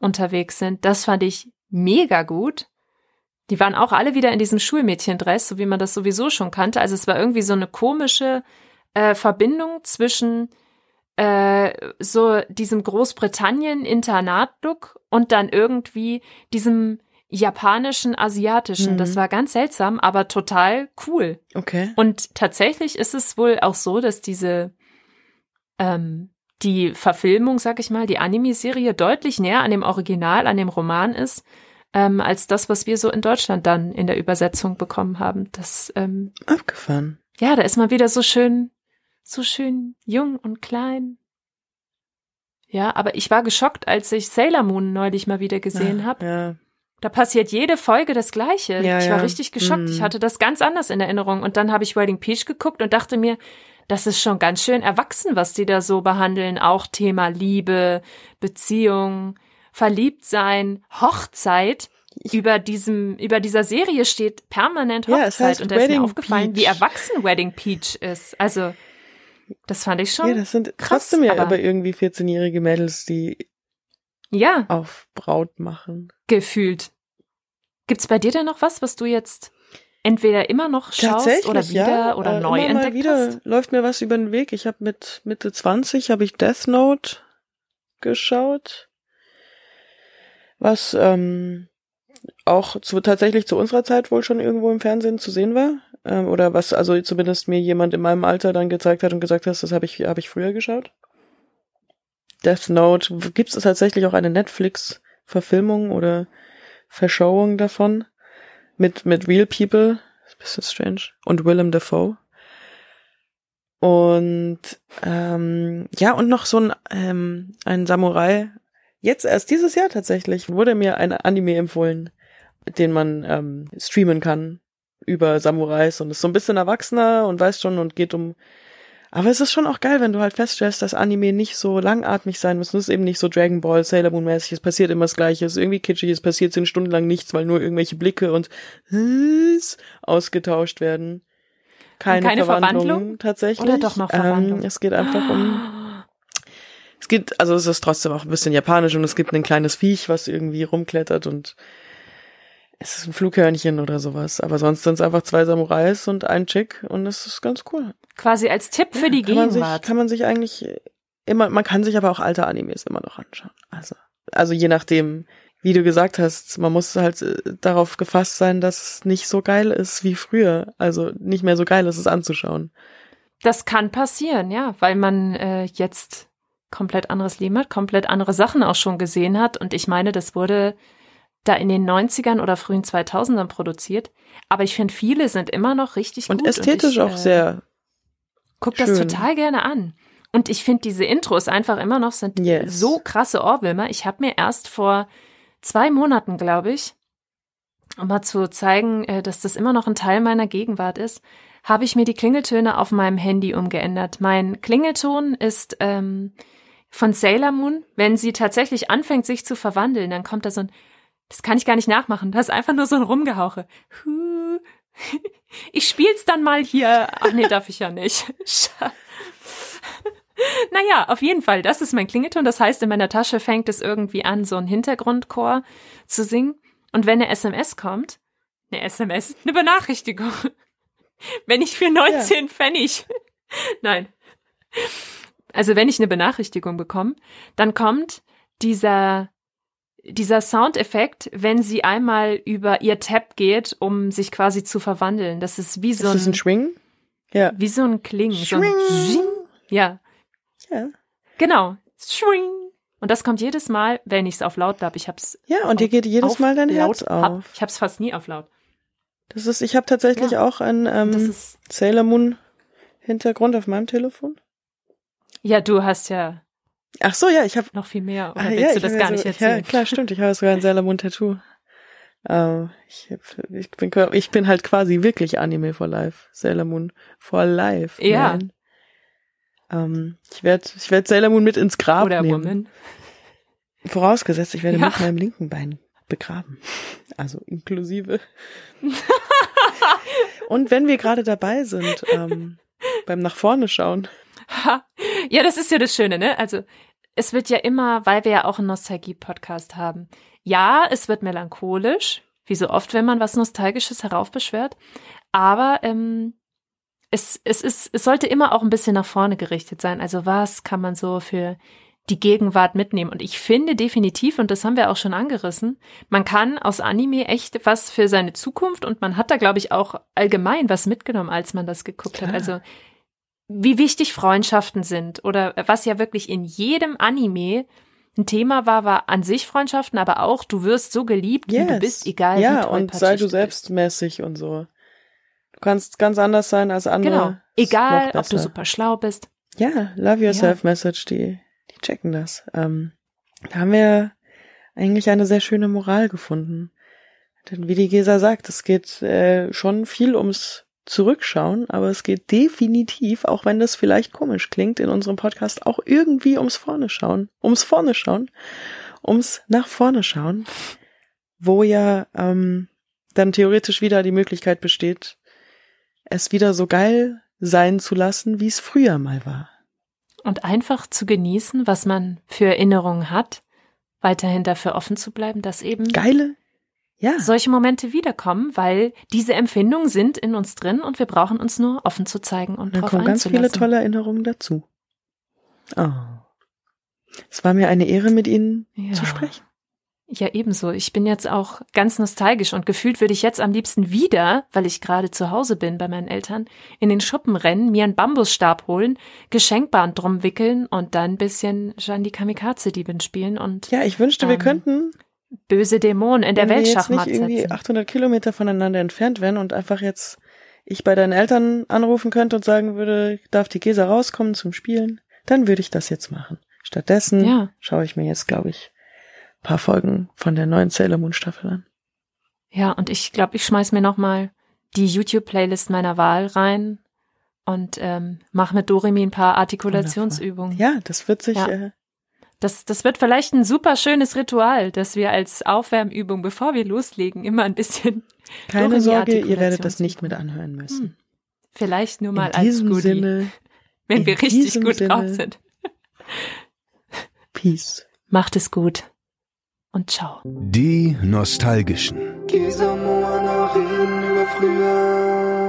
unterwegs sind. Das fand ich mega gut. Die waren auch alle wieder in diesem Schulmädchendress, so wie man das sowieso schon kannte. Also es war irgendwie so eine komische äh, Verbindung zwischen äh, so diesem Großbritannien-Internat-Look und dann irgendwie diesem japanischen, asiatischen. Mhm. Das war ganz seltsam, aber total cool. Okay. Und tatsächlich ist es wohl auch so, dass diese ähm, die Verfilmung, sag ich mal, die Anime-Serie deutlich näher an dem Original, an dem Roman ist, ähm, als das, was wir so in Deutschland dann in der Übersetzung bekommen haben. Das, ähm, Abgefahren. ja, da ist man wieder so schön, so schön jung und klein. Ja, aber ich war geschockt, als ich Sailor Moon neulich mal wieder gesehen Ah, habe. Ja. Da passiert jede Folge das Gleiche. Ja, ich war ja. richtig geschockt. Mhm. Ich hatte das ganz anders in Erinnerung. Und dann habe ich Wedding Peach geguckt und dachte mir, das ist schon ganz schön erwachsen, was die da so behandeln. Auch Thema Liebe, Beziehung, Verliebtsein, Hochzeit. Über diesem, über dieser Serie steht permanent Ja, Hochzeit. es heißt und da ist mir aufgefallen, wie Peach. erwachsen Wedding Peach ist. Also, das fand ich schon. ja, das sind krass, trotzdem ja aber- aber irgendwie 14-jährige Mädels, die ja, auf Braut machen. gefühlt. Gibt's bei dir denn noch was, was du jetzt entweder immer noch schaust oder wieder ja, oder äh, neu immer mal entdeckt wieder hast? läuft mir was über den Weg. Ich habe mit Mitte 20 habe ich Death Note geschaut, was ähm, auch zu, tatsächlich zu unserer Zeit wohl schon irgendwo im Fernsehen zu sehen war ähm, oder was also zumindest mir jemand in meinem Alter dann gezeigt hat und gesagt hat, das habe ich habe ich früher geschaut. Death Note gibt es tatsächlich auch eine Netflix Verfilmung oder Verschauung davon mit mit Real People, bisschen strange und Willem Dafoe. Und ähm, ja, und noch so ein, ähm, ein Samurai. Jetzt erst dieses Jahr tatsächlich wurde mir ein Anime empfohlen, den man ähm, streamen kann über Samurais und ist so ein bisschen erwachsener und weiß schon und geht um. Aber es ist schon auch geil, wenn du halt feststellst, dass Anime nicht so langatmig sein müssen. Es ist eben nicht so Dragon Ball, Sailor Moon mäßig. Es passiert immer das Gleiche. Es ist irgendwie kitschig. Es passiert zehn Stunden lang nichts, weil nur irgendwelche Blicke und ausgetauscht werden. Keine, keine Verwandlung, Verwandlung? tatsächlich. Oder doch noch Verwandlung? Ähm, es geht einfach um es gibt, also es ist trotzdem auch ein bisschen japanisch und es gibt ein kleines Viech, was irgendwie rumklettert und es ist ein Flughörnchen oder sowas. Aber sonst sind es einfach zwei Samurais und ein Chick und es ist ganz cool. Quasi als Tipp für die kann man sich, Gegenwart. kann man sich eigentlich immer, man kann sich aber auch alte Animes immer noch anschauen. Also, also je nachdem, wie du gesagt hast, man muss halt äh, darauf gefasst sein, dass es nicht so geil ist wie früher. Also nicht mehr so geil ist, es anzuschauen. Das kann passieren, ja, weil man äh, jetzt komplett anderes Leben hat, komplett andere Sachen auch schon gesehen hat. Und ich meine, das wurde da in den 90ern oder frühen 2000ern produziert. Aber ich finde, viele sind immer noch richtig Und gut. ästhetisch ich, auch äh, sehr Guck das schön. total gerne an. Und ich finde diese Intros einfach immer noch sind Yes. so krasse Ohrwürmer. Ich habe mir erst vor zwei Monaten, glaube ich, um mal zu zeigen, äh, dass das immer noch ein Teil meiner Gegenwart ist, habe ich mir die Klingeltöne auf meinem Handy umgeändert. Mein Klingelton ist ähm, von Sailor Moon. Wenn sie tatsächlich anfängt, sich zu verwandeln, dann kommt da so ein, das kann ich gar nicht nachmachen, das ist einfach nur so ein Rumgehauche. Ich spiel's dann mal hier. Ach nee, darf ich ja nicht. Naja, auf jeden Fall, das ist mein Klingelton. Das heißt, in meiner Tasche fängt es irgendwie an, so ein Hintergrundchor zu singen. Und wenn eine SMS kommt, eine SMS, eine Benachrichtigung, wenn ich für 19 ja. Pfennig, nein, also wenn ich eine Benachrichtigung bekomme, dann kommt dieser dieser Soundeffekt, wenn sie einmal über ihr Tab geht, um sich quasi zu verwandeln. Das ist wie so ist ein, das ein Schwing? Ja. Wie so ein Kling. Schwing. So ein ja. Ja. Genau. Schwing. Und das kommt jedes Mal, wenn ich es auf laut habe. Ich hab's Ja, und dir geht jedes Mal dein Herz auf. Hab, ich hab's fast nie auf laut. Das ist, ich habe tatsächlich ja. auch ein ähm, Sailor Moon Hintergrund auf meinem Telefon. Ja, du hast ja. Ach so, ja, ich habe noch viel mehr. Oder ah, willst ja, du das gar so, nicht erzählen? Ja, klar, stimmt. Ich habe sogar ein Sailor Moon Tattoo. Ähm, ich, ich, bin, ich bin halt quasi wirklich Anime for Life. Sailor Moon for Life. Ja. Ähm, ich werde ich werd Sailor Moon mit ins Grab Oder nehmen. Woman. Vorausgesetzt, ich werde ja. mit meinem linken Bein begraben. Also inklusive. Und wenn wir gerade dabei sind, ähm, beim nach vorne schauen. ja, das ist ja das Schöne, ne? Also es wird ja immer, weil wir ja auch einen Nostalgie-Podcast haben. Ja, es wird melancholisch, wie so oft, wenn man was Nostalgisches heraufbeschwört. Aber ähm, es, es ist, es sollte immer auch ein bisschen nach vorne gerichtet sein. Also was kann man so für die Gegenwart mitnehmen? Und ich finde definitiv, und das haben wir auch schon angerissen, man kann aus Anime echt was für seine Zukunft und man hat da, glaube ich, auch allgemein was mitgenommen, als man das geguckt Klar. hat. Also wie wichtig Freundschaften sind oder was ja wirklich in jedem Anime ein Thema war, war an sich Freundschaften, aber auch du wirst so geliebt, yes. wie du bist, egal ja, wie toll und sei du selbstmäßig und so. Du kannst ganz anders sein als andere. Genau. Egal, ob du super schlau bist. Ja, Love Yourself ja. Message, die, die checken das. Ähm, da haben wir eigentlich eine sehr schöne Moral gefunden. Denn wie die Gesa sagt, es geht äh, schon viel ums Zurückschauen, aber es geht definitiv, auch wenn das vielleicht komisch klingt in unserem Podcast, auch irgendwie ums Vorne schauen. Ums Vorne schauen. Ums nach vorne schauen. Wo ja ähm, dann theoretisch wieder die Möglichkeit besteht, es wieder so geil sein zu lassen, wie es früher mal war. Und einfach zu genießen, was man für Erinnerungen hat, weiterhin dafür offen zu bleiben, dass eben geile ja. solche Momente wiederkommen, weil diese Empfindungen sind in uns drin und wir brauchen uns nur offen zu zeigen und Dann kommen ganz viele tolle Erinnerungen dazu. Oh. Es war mir eine Ehre, mit Ihnen ja. zu sprechen. Ja, ebenso. Ich bin jetzt auch ganz nostalgisch und gefühlt würde ich jetzt am liebsten wieder, weil ich gerade zu Hause bin bei meinen Eltern, in den Schuppen rennen, mir einen Bambusstab holen, Geschenkband drum wickeln und dann ein bisschen die Kamikaze-Diebin spielen und. Ja, ich wünschte, wir könnten. Böse Dämonen in der Welt Schachmatt nicht irgendwie 800 Kilometer voneinander entfernt wären und einfach jetzt ich bei deinen Eltern anrufen könnte und sagen würde, darf die Gesa rauskommen zum Spielen, dann würde ich das jetzt machen. Stattdessen ja. schaue ich mir jetzt, glaube ich, paar Folgen von der neuen Sailor Moon Staffel an. Ja, und ich glaube, ich schmeiß mir noch mal die YouTube-Playlist meiner Wahl rein und ähm, mache mit Doremi ein paar Artikulationsübungen. Ja, das wird sich. Ja. Äh, das, das wird vielleicht ein super schönes Ritual, dass wir als Aufwärmübung, bevor wir loslegen, immer ein bisschen. Keine Sorge, ihr werdet das nicht mit anhören müssen. Hm. Vielleicht nur mal als Goodie, Sinne, wenn wir richtig gut Sinne, drauf sind. Peace. Macht es gut und ciao. Die Nostalgischen. Gesa Moana reden über früher.